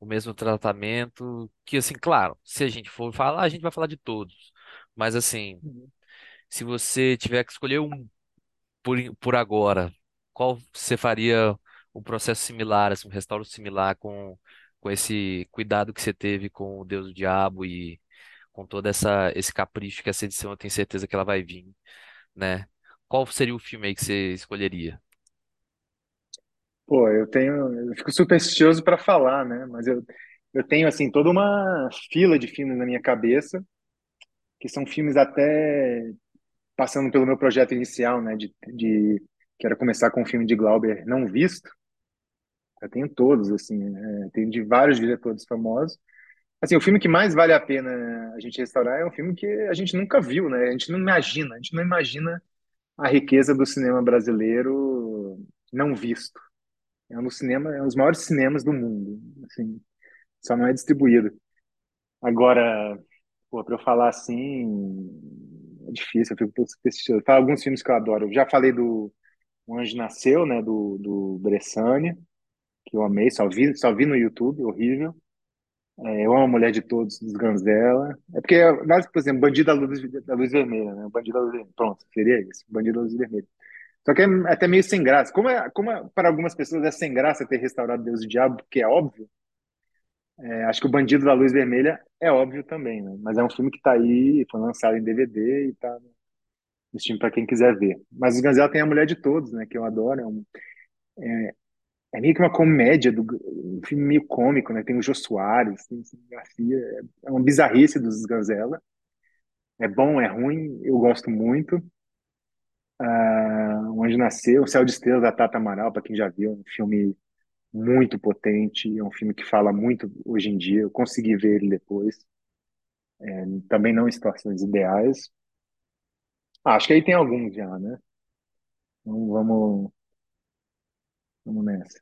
o mesmo tratamento? Que assim, claro, se a gente for falar, a gente vai falar de todos. Mas assim, Uhum. se você tiver que escolher um por, por agora, qual você faria um processo similar, assim, um restauro similar com, com esse cuidado que você teve com o Deus do Diabo e com toda essa esse capricho que essa edição eu tenho certeza que ela vai vir, né? Qual seria o filme aí que você escolheria? Pô, eu tenho, eu fico supersticioso para falar, né? Mas eu, eu tenho assim toda uma fila de filmes na minha cabeça que são filmes até passando pelo meu projeto inicial, né? De, de que era começar com um filme de Glauber não visto. Eu tenho todos, assim, é, tenho de vários diretores famosos. Assim, o filme que mais vale a pena a gente restaurar é um filme que a gente nunca viu, né? A gente não imagina, a gente não imagina a riqueza do cinema brasileiro não visto. É um cinema, é um dos maiores cinemas do mundo, assim, só não é distribuído. Agora, para eu falar assim, é difícil, eu fico pouco. Tá, alguns filmes que eu adoro. Eu já falei do O Anjo Nasceu, né, do, do Bressani, que eu amei, só vi, só vi no YouTube, horrível. É, eu amo a Mulher de Todos, dos Ganzella. É porque, mas, por exemplo, Bandido da Luz, da Luz Vermelha, né? Bandido da Luz Vermelha. Pronto, seria isso. Bandido da Luz Vermelha. Só que é até meio sem graça. Como, é, como é, para algumas pessoas é sem graça ter restaurado Deus e o Diabo, porque é óbvio, é, acho que o Bandido da Luz Vermelha é óbvio também, né? Mas é um filme que tá aí, foi lançado em DVD e tá no Steam para quem quiser ver. Mas os Ganzella tem a Mulher de Todos, né? Que eu adoro. É, um, é, é meio que uma comédia, do, um filme meio cômico, né? Tem o Jô Soares, tem Garcia. É, é uma bizarrice dos Ganzella. É bom, é ruim, eu gosto muito. Uh, Onde Nasceu, O Céu de Estrelas, da Tata Amaral, para quem já viu, um filme muito potente, é um filme que fala muito hoje em dia. Eu consegui ver ele depois. É, também não Distorções Ideais. Ah, acho que aí tem alguns já, né? Então vamos, vamos nessa.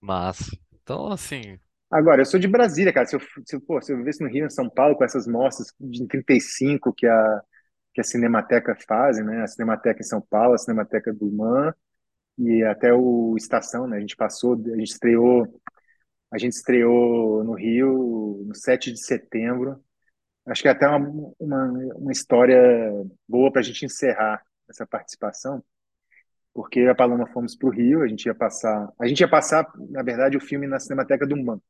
Massa. Então, assim, Agora, eu sou de Brasília, cara. Se eu, se, eu- pô, se eu vivesse no Rio, em São Paulo, com essas mostras de 35 que a, que a Cinemateca fazem, né? A Cinemateca em São Paulo, a Cinemateca do MAN e até o Estação, né? A gente passou, a gente estreou, a gente estreou no Rio no 7 de setembro. Acho que é até uma, uma, uma história boa para a gente encerrar essa participação, porque a Paloma fomos para o Rio, a gente ia passar, a gente ia passar, na verdade, o filme na Cinemateca do MAN.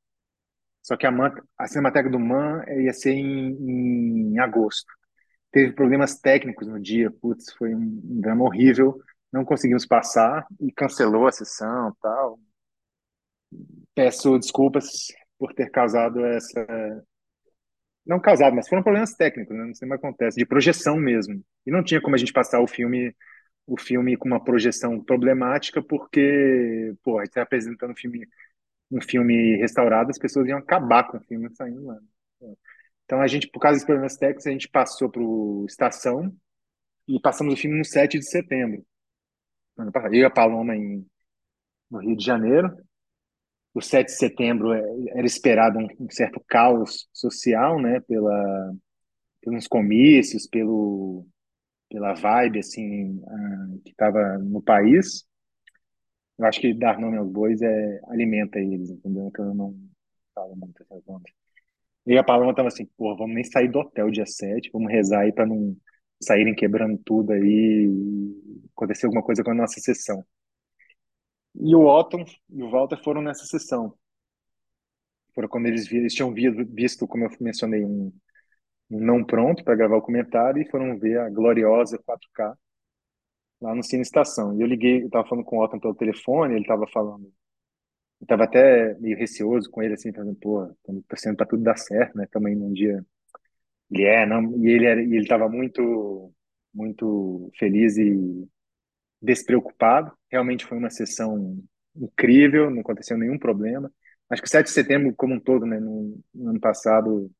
Só que a, Man, a Cinemateca do MAN ia ser em, em agosto. Teve problemas técnicos no dia, putz, foi um drama horrível. Não conseguimos passar e cancelou a sessão, tal. Peço desculpas por ter causado essa, não causado, mas foram problemas técnicos, né? Não sei como acontece, de projeção mesmo. E não tinha como a gente passar o filme, o filme com uma projeção problemática, porque, pô, a gente está apresentando um filme, um filme restaurado, as pessoas iam acabar com o filme saindo lá. Então a gente, por causa dos problemas técnicos, a gente passou para o Estação e passamos o filme no 7 de setembro. Eu e a Paloma em, no Rio de Janeiro. O 7 de setembro era esperado um, um certo caos social, né, pela, pelos comícios, pelo, pela vibe assim uh, que estava no país. Eu acho que dar nome aos bois é alimenta eles, entendeu? Então eu não falo muito essas ondas. E a Paloma tava assim, pô, vamos nem sair do hotel dia 7, vamos rezar aí pra não saírem quebrando tudo aí acontecer alguma coisa com a nossa sessão. E o Otton e o Walter foram nessa sessão. Foram quando eles, eles tinham vi- visto, como eu mencionei, um, não pronto para gravar o comentário e foram ver a gloriosa 4K lá no Cine Estação. E eu liguei, eu tava falando com o Otton pelo telefone, ele tava falando, eu tava até meio receoso com ele, assim, falando, pô, estamos torcendo para tudo dar certo, né? Também num dia. Ele é, não, e ele era, ele tava muito, muito feliz e despreocupado. Realmente foi uma sessão incrível, não aconteceu nenhum problema. Acho que o 7 de setembro, como um todo, né, no, no ano passado,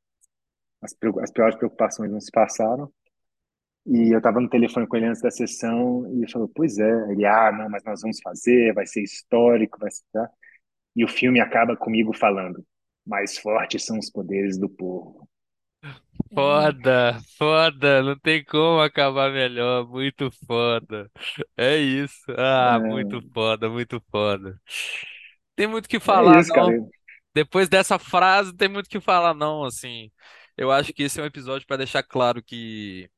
as, as piores preocupações não se passaram. E eu estava no telefone com ele antes da sessão e ele falou: Pois é. Ele, ah, não, mas nós vamos fazer, vai ser histórico, vai ser. tá?" E o filme acaba comigo falando: Mais fortes são os poderes do povo. Foda, foda, não tem como acabar melhor, muito foda. É isso. Ah, muito foda, muito foda. Tem muito o que É falar, isso, cara. não. Depois dessa frase, tem muito o que falar, não, assim. Eu acho que esse é um episódio para deixar claro que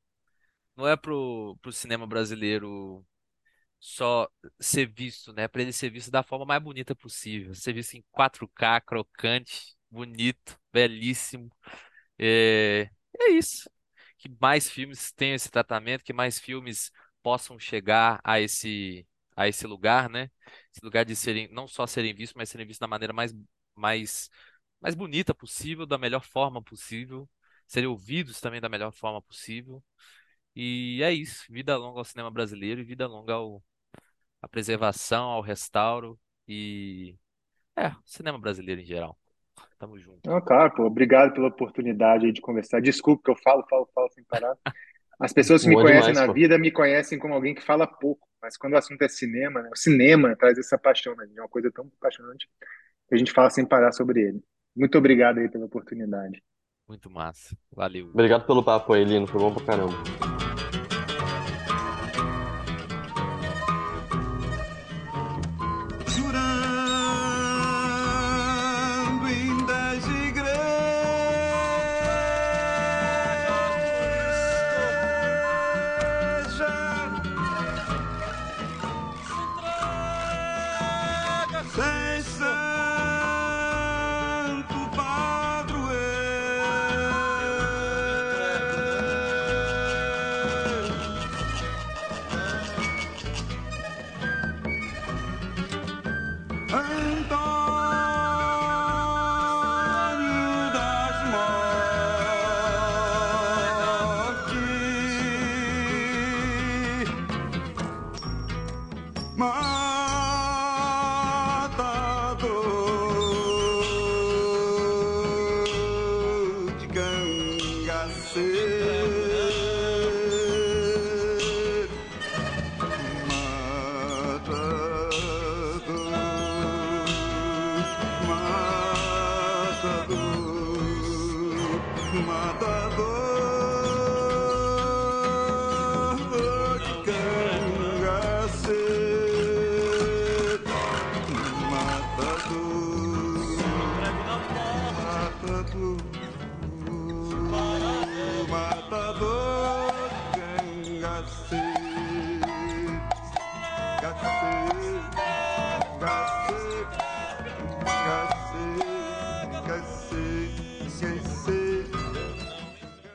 não é pro, pro cinema brasileiro só ser visto, né? Para ele ser visto da forma mais bonita possível. Ser visto em 4K, crocante, bonito, belíssimo. É, é isso. Que mais filmes tenham esse tratamento, que mais filmes possam chegar a esse, a esse lugar, né? Esse lugar de serem, não só serem vistos, mas serem vistos da maneira mais, mais, mais bonita possível, da melhor forma possível, serem ouvidos também da melhor forma possível. E é isso. Vida longa ao cinema brasileiro e vida longa ao, à preservação, ao restauro e é, cinema brasileiro em geral. Tamo junto. Não, claro, pô, obrigado pela oportunidade aí de conversar. Desculpa que eu falo, falo, falo sem parar. As pessoas que me conhecem demais, na pô. vida me conhecem como alguém que fala pouco, mas quando o assunto é cinema, né, o cinema traz essa paixão, né? É uma coisa tão apaixonante que a gente fala sem parar sobre ele. Muito obrigado aí pela oportunidade. Muito massa. Valeu. Obrigado pelo papo aí, Lino. Foi bom pra caramba.